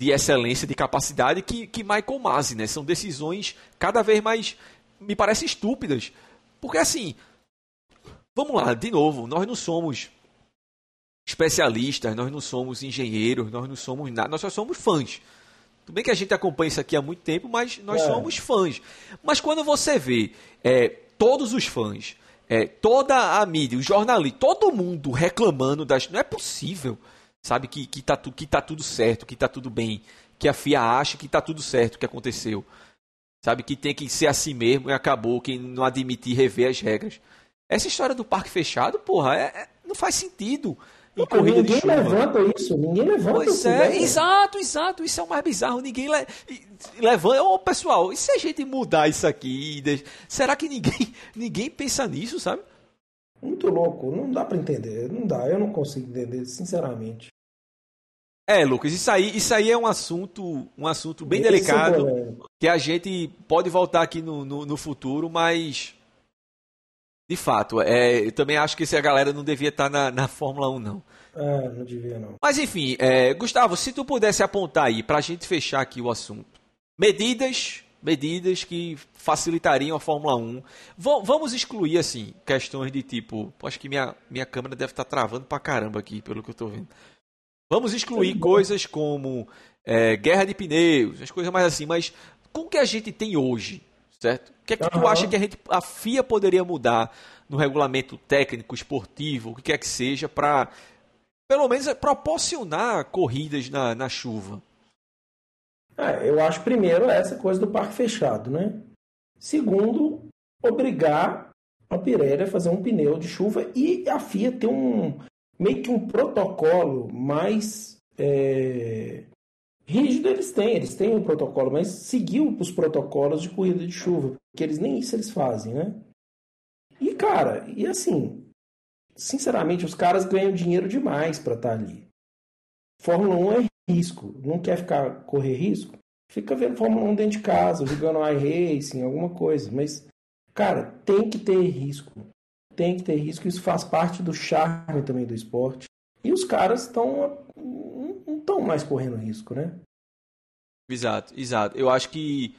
de excelência, de capacidade que, que Michael Masi, né? São decisões cada vez mais, me parecem estúpidas. Porque assim, vamos lá, de novo, nós não somos especialistas, nós não somos engenheiros, nós não somos nada, nós só somos fãs. Tudo bem que a gente acompanha isso aqui há muito tempo, mas nós é. somos fãs. Mas quando você vê é, todos os fãs, é, toda a mídia, os jornalistas, todo mundo reclamando das. Não é possível, sabe, que, que, tá, que tá tudo certo, que tá tudo bem, que a FIA acha que tá tudo certo o que aconteceu. Sabe, que tem que ser assim mesmo e acabou, quem não admitir rever as regras. Essa história do parque fechado, porra, é, é não faz sentido em corrida ninguém de chuva. levanta isso, ninguém levanta pois isso. É, exato, exato, isso é o mais bizarro, ninguém le... levanta. Ô, pessoal, e se a gente mudar isso aqui? Será que ninguém, *laughs* ninguém pensa nisso, sabe? Muito louco, não dá para entender, não dá, eu não consigo entender, sinceramente. É, Lucas, isso aí, isso aí é um assunto, um assunto bem Esse delicado é que a gente pode voltar aqui no, no, no futuro, mas de fato, é, eu também acho que essa galera não devia estar na, na Fórmula 1, não. É, não devia, não. Mas enfim, é, Gustavo, se tu pudesse apontar aí, para a gente fechar aqui o assunto. Medidas, medidas que facilitariam a Fórmula 1. V vamos excluir, assim, questões de tipo... Acho que minha, minha câmera deve estar travando pra caramba aqui, pelo que eu tô vendo. Vamos excluir coisas como é, guerra de pneus, as coisas mais assim, mas com o que a gente tem hoje, certo? O que é que uhum. tu acha que a, gente, a FIA poderia mudar no regulamento técnico, esportivo, o que quer que seja, para pelo menos proporcionar corridas na, na chuva? É, eu acho primeiro essa coisa do parque fechado, né? Segundo, obrigar a Pirelli a fazer um pneu de chuva e a FIA ter um meio que um protocolo mais é, Rígido eles têm, eles têm um protocolo, mas seguiu os protocolos de corrida de chuva, porque eles nem isso eles fazem, né? E cara, e assim, sinceramente, os caras ganham dinheiro demais para estar tá ali. Fórmula 1 é risco, não quer ficar correr risco? Fica vendo Fórmula 1 dentro de casa, jogando iRacing, alguma coisa, mas cara, tem que ter risco. Tem que ter risco, isso faz parte do charme também do esporte. E os caras estão estão mais correndo risco, né? Exato, exato. Eu acho que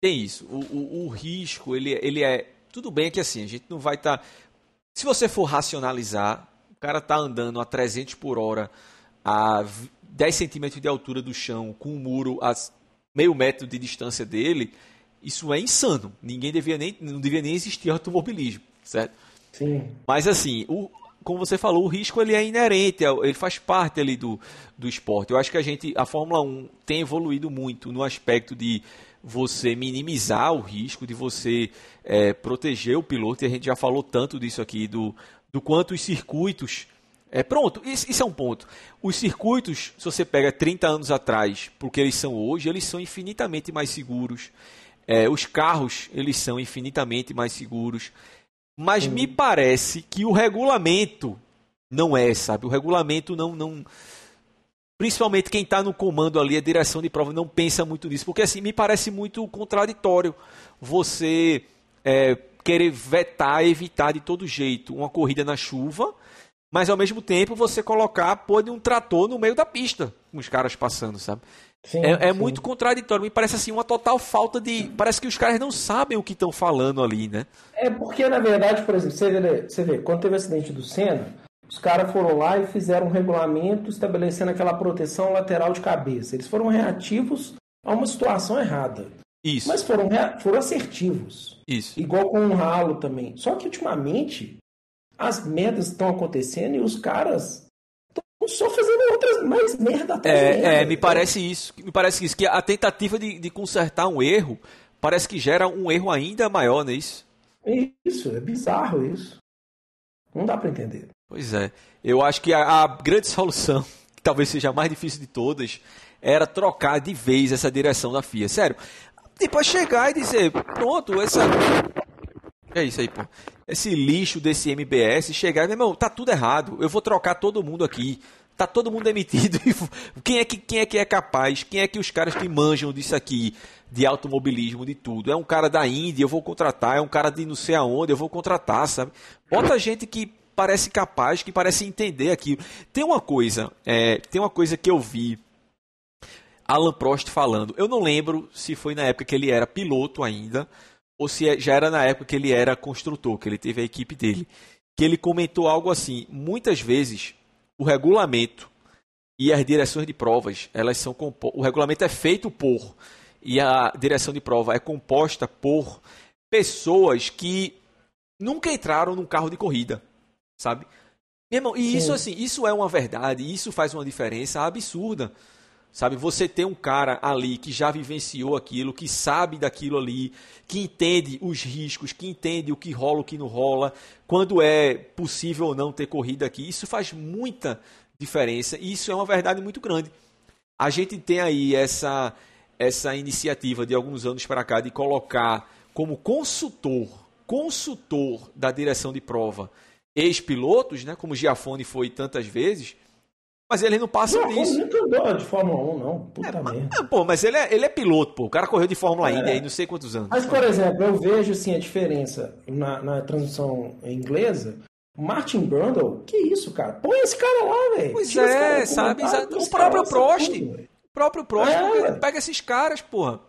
tem isso. O, o, o risco, ele, ele é. Tudo bem que assim, a gente não vai estar. Tá... Se você for racionalizar, o cara tá andando a 300 por hora a 10 centímetros de altura do chão, com um muro a meio metro de distância dele, isso é insano. Ninguém devia nem, não devia nem existir automobilismo, certo? Sim. Mas assim, o, como você falou, o risco ele é inerente, é, ele faz parte ali do, do esporte. Eu acho que a gente, a Fórmula 1 tem evoluído muito no aspecto de você minimizar o risco, de você é, proteger o piloto, e a gente já falou tanto disso aqui, do, do quanto os circuitos. É, pronto, isso, isso é um ponto. Os circuitos, se você pega 30 anos atrás, porque eles são hoje, eles são infinitamente mais seguros. É, os carros, eles são infinitamente mais seguros. Mas me parece que o regulamento não é, sabe? O regulamento não. não principalmente quem está no comando ali, a direção de prova, não pensa muito nisso. Porque assim, me parece muito contraditório você é, querer vetar, evitar de todo jeito uma corrida na chuva, mas ao mesmo tempo você colocar pô, de um trator no meio da pista, com os caras passando, sabe? Sim, é, é sim. muito contraditório. Me parece assim uma total falta de. Parece que os caras não sabem o que estão falando ali, né? É porque, na verdade, por exemplo, você vê, você vê quando teve o acidente do Senna, os caras foram lá e fizeram um regulamento estabelecendo aquela proteção lateral de cabeça. Eles foram reativos a uma situação errada. Isso. Mas foram, foram assertivos. Isso. Igual com o ralo também. Só que ultimamente as merdas estão acontecendo e os caras só fazendo outras mais merda atrás é, merda. É, me parece isso. Me parece isso, que a tentativa de, de consertar um erro parece que gera um erro ainda maior, não é isso? Isso, é bizarro isso. Não dá para entender. Pois é. Eu acho que a, a grande *laughs* solução, que talvez seja a mais difícil de todas, era trocar de vez essa direção da FIA. Sério. Depois chegar e dizer, pronto, essa. É isso aí, pô. Esse lixo desse MBS chegar meu irmão, tá tudo errado. Eu vou trocar todo mundo aqui. Tá todo mundo demitido. *laughs* Quem é que, quem é, que é capaz? Quem é que os caras que manjam disso aqui? De automobilismo, de tudo. É um cara da Índia, eu vou contratar. É um cara de não sei aonde, eu vou contratar, sabe? Bota gente que parece capaz, que parece entender aquilo. Tem uma coisa, é, tem uma coisa que eu vi Alan Prost falando. Eu não lembro se foi na época que ele era piloto ainda ou se é, já era na época que ele era construtor, que ele teve a equipe dele. Que ele comentou algo assim: muitas vezes o regulamento e as direções de provas, elas são o regulamento é feito por e a direção de prova é composta por pessoas que nunca entraram num carro de corrida sabe? Meu irmão, e Sim. isso assim, isso é uma verdade, isso faz uma diferença absurda. Sabe, você ter um cara ali que já vivenciou aquilo, que sabe daquilo ali, que entende os riscos, que entende o que rola, o que não rola, quando é possível ou não ter corrida aqui, isso faz muita diferença e isso é uma verdade muito grande. A gente tem aí essa essa iniciativa de alguns anos para cá de colocar como consultor, consultor da direção de prova, ex-pilotos, né, como Giafone foi tantas vezes, mas eles não passam não, disso. Nunca andou de Fórmula 1, não. Puta é, merda. Mas, pô, mas ele é, ele é piloto, pô. O cara correu de Fórmula é. Indy aí não sei quantos anos. Mas, por exemplo, eu vejo assim, a diferença na, na transmissão inglesa. Martin Brundle, que isso, cara? Põe esse cara lá, velho. Pois Tira é, sabe? O próprio Prost. o próprio Prost é. pega esses caras, porra.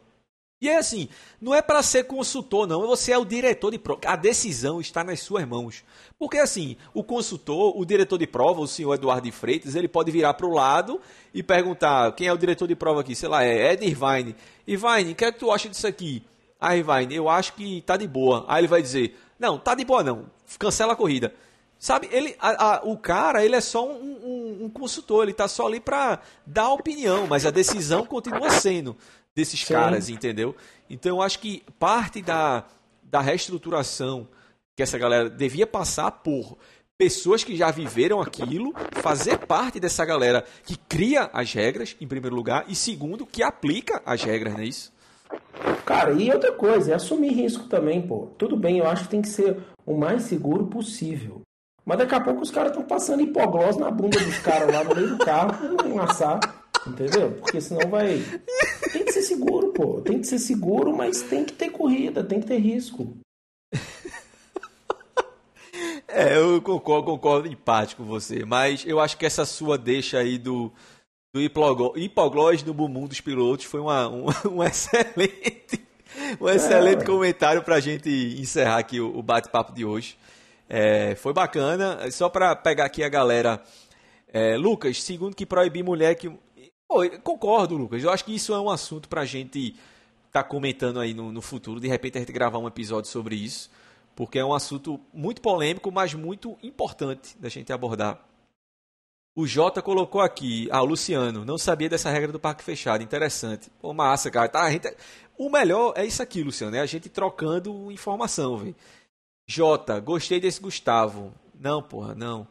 E é assim, não é para ser consultor, não. Você é o diretor de prova. A decisão está nas suas mãos. Porque assim, o consultor, o diretor de prova, o senhor Eduardo de Freitas, ele pode virar para o lado e perguntar quem é o diretor de prova aqui. Sei lá, é Ed Irvine. Irvine, o que é que tu acha disso aqui? Ah, Irvine, eu acho que tá de boa. Aí ele vai dizer, não, tá de boa não. Cancela a corrida. Sabe, ele, a, a, o cara, ele é só um, um, um consultor, ele está só ali para dar opinião, mas a decisão continua sendo desses Sim. caras, entendeu? Então eu acho que parte da, da reestruturação que essa galera devia passar por pessoas que já viveram aquilo, fazer parte dessa galera que cria as regras, em primeiro lugar, e segundo, que aplica as regras, não é isso? Cara, e outra coisa, é assumir risco também, pô. Tudo bem, eu acho que tem que ser o mais seguro possível. Mas daqui a pouco os caras estão passando hipoglós na bunda dos caras lá no meio do carro *laughs* não amassar. Entendeu? Porque senão vai. Tem que ser seguro, pô. Tem que ser seguro, mas tem que ter corrida, tem que ter risco. É, eu concordo, concordo empate com você, mas eu acho que essa sua deixa aí do, do hipoglós no bumbum dos pilotos foi uma, um, *laughs* um excelente, um excelente é. comentário para a gente encerrar aqui o, o bate-papo de hoje. É, foi bacana, só para pegar aqui a galera. É, Lucas, segundo que proibir mulher que Concordo, Lucas. Eu acho que isso é um assunto pra gente tá comentando aí no, no, futuro. De repente a gente gravar um episódio sobre isso. Porque é um assunto muito polêmico, mas muito importante da gente abordar. O Jota colocou aqui, ah, Luciano, não sabia dessa regra do parque fechado. Interessante. Pô, massa, cara. Tá, gente... O melhor é isso aqui, Luciano, é a gente trocando informação, velho. Jota, gostei desse Gustavo. Não, porra, não.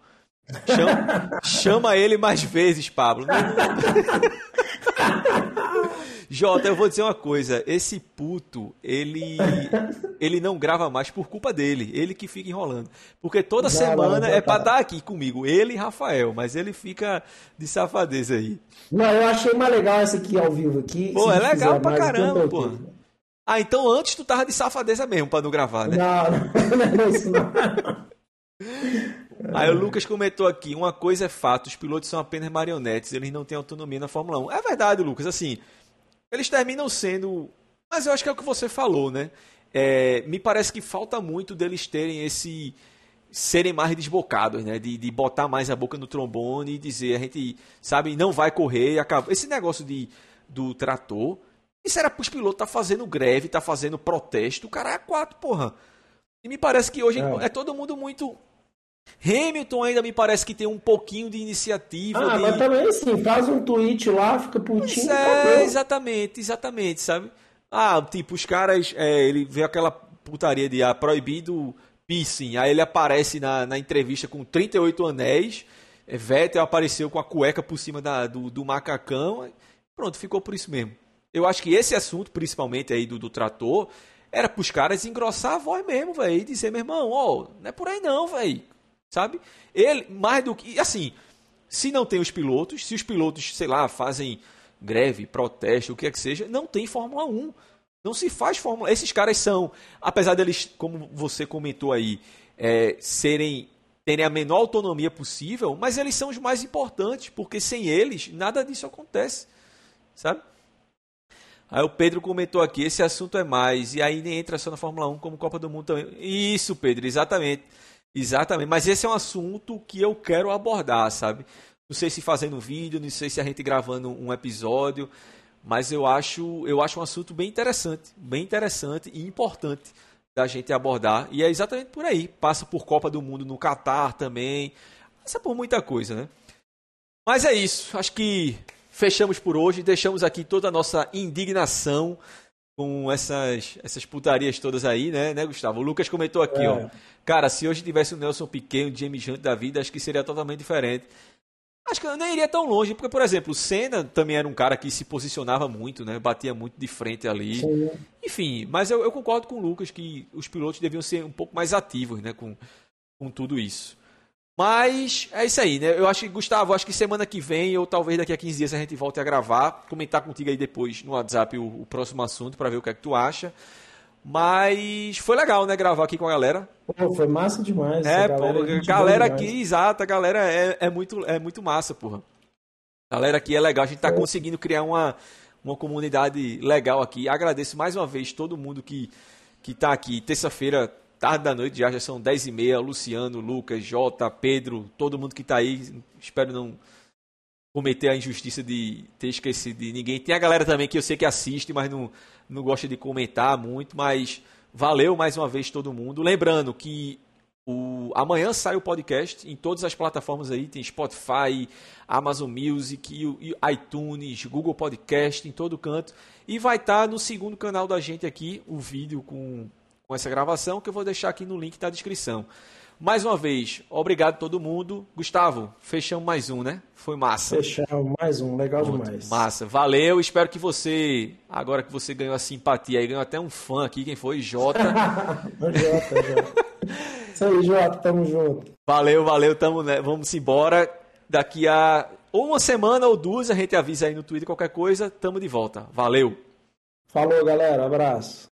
Chama, chama ele mais vezes, Pablo. Jota, eu vou dizer uma coisa. Esse puto, ele ele não grava mais por culpa dele. Ele que fica enrolando. Porque toda semana é pra estar aqui comigo. Ele e Rafael. Mas ele fica de safadeza aí. Não, eu achei mais legal essa aqui ao vivo aqui. Pô, é legal pra caramba, pô. Ah, então antes tu tava de safadeza mesmo pra não gravar, né? Não, não, *laughs* não é isso não. Aí o Lucas comentou aqui: uma coisa é fato, os pilotos são apenas marionetes, eles não têm autonomia na Fórmula 1. É verdade, Lucas, assim, eles terminam sendo. Mas eu acho que é o que você falou, né? É, me parece que falta muito deles terem esse. serem mais desbocados, né? De, de botar mais a boca no trombone e dizer, a gente, sabe, não vai correr e acaba. Esse negócio de, do trator, isso era para os pilotos tá fazendo greve, tá fazendo protesto, o cara é quatro, porra. E me parece que hoje é, é todo mundo muito Hamilton ainda me parece que tem um pouquinho de iniciativa. Ah, de... mas também assim, faz um tweet lá, fica putinho. É, exatamente, exatamente, sabe? Ah, tipo, os caras, é, ele vê aquela putaria de ah, proibido piercing, aí ele aparece na, na entrevista com 38 anéis, é, Vettel apareceu com a cueca por cima da, do, do macacão, pronto, ficou por isso mesmo. Eu acho que esse assunto, principalmente aí do, do trator, era pros caras engrossar a voz mesmo, velho, e dizer, meu irmão, ó, não é por aí não, velho, sabe? Ele, mais do que, assim, se não tem os pilotos, se os pilotos, sei lá, fazem greve, protesto, o que é que seja, não tem Fórmula 1. Não se faz Fórmula Esses caras são, apesar deles, como você comentou aí, é, serem terem a menor autonomia possível, mas eles são os mais importantes, porque sem eles nada disso acontece, sabe? Aí o Pedro comentou aqui, esse assunto é mais, e aí nem entra só na Fórmula 1 como Copa do Mundo também. Isso, Pedro, exatamente. Exatamente, mas esse é um assunto que eu quero abordar, sabe? Não sei se fazendo vídeo, não sei se a gente gravando um episódio, mas eu acho, eu acho um assunto bem interessante, bem interessante e importante da gente abordar. E é exatamente por aí. Passa por Copa do Mundo no Catar também. Passa por muita coisa, né? Mas é isso. Acho que fechamos por hoje. Deixamos aqui toda a nossa indignação com essas, essas putarias todas aí, né, né, Gustavo? O Lucas comentou aqui, é. ó. Cara, se hoje tivesse o Nelson Piquet, o James Hunt da vida, acho que seria totalmente diferente. Acho que eu nem iria tão longe, porque, por exemplo, o Senna também era um cara que se posicionava muito, né? Batia muito de frente ali. Sim. Enfim, mas eu, eu, concordo com o Lucas que os pilotos deviam ser um pouco mais ativos, né? Com, com tudo isso. Mas é isso aí, né? Eu acho que, Gustavo, acho que semana que vem, ou talvez daqui a 15 dias, a gente volte a gravar, comentar contigo aí depois no WhatsApp o, o próximo assunto para ver o que é que tu acha. Mas foi legal, né, gravar aqui com a galera. Pô, foi massa demais. É, galera, pô, é galera aqui, exato, a galera é, é, muito, é muito massa, porra. Galera aqui é legal, a gente tá é. conseguindo criar uma, uma comunidade legal aqui. Agradeço mais uma vez todo mundo que, que tá aqui. Terça-feira, tarde da noite, já, já são 10 e meia. Luciano, Lucas, Jota, Pedro, todo mundo que tá aí. Espero não cometer a injustiça de ter esquecido de ninguém. Tem a galera também que eu sei que assiste, mas não, não gosta de comentar muito, mas valeu mais uma vez todo mundo. Lembrando que o, amanhã sai o podcast em todas as plataformas aí, tem Spotify, Amazon Music, iTunes, Google Podcast, em todo canto. E vai estar tá no segundo canal da gente aqui, o vídeo com, com essa gravação, que eu vou deixar aqui no link da descrição. Mais uma vez, obrigado a todo mundo. Gustavo, fechamos mais um, né? Foi massa. Fechamos mais um, legal Pronto, demais. Massa, valeu. Espero que você, agora que você ganhou a simpatia aí, ganhou até um fã aqui, quem foi? Jota. *laughs* Jota, Jota. Isso aí, Jota, tamo junto. Valeu, valeu, tamo, né? Vamos embora. Daqui a ou uma semana ou duas, a gente avisa aí no Twitter qualquer coisa, tamo de volta. Valeu. Falou, galera, abraço.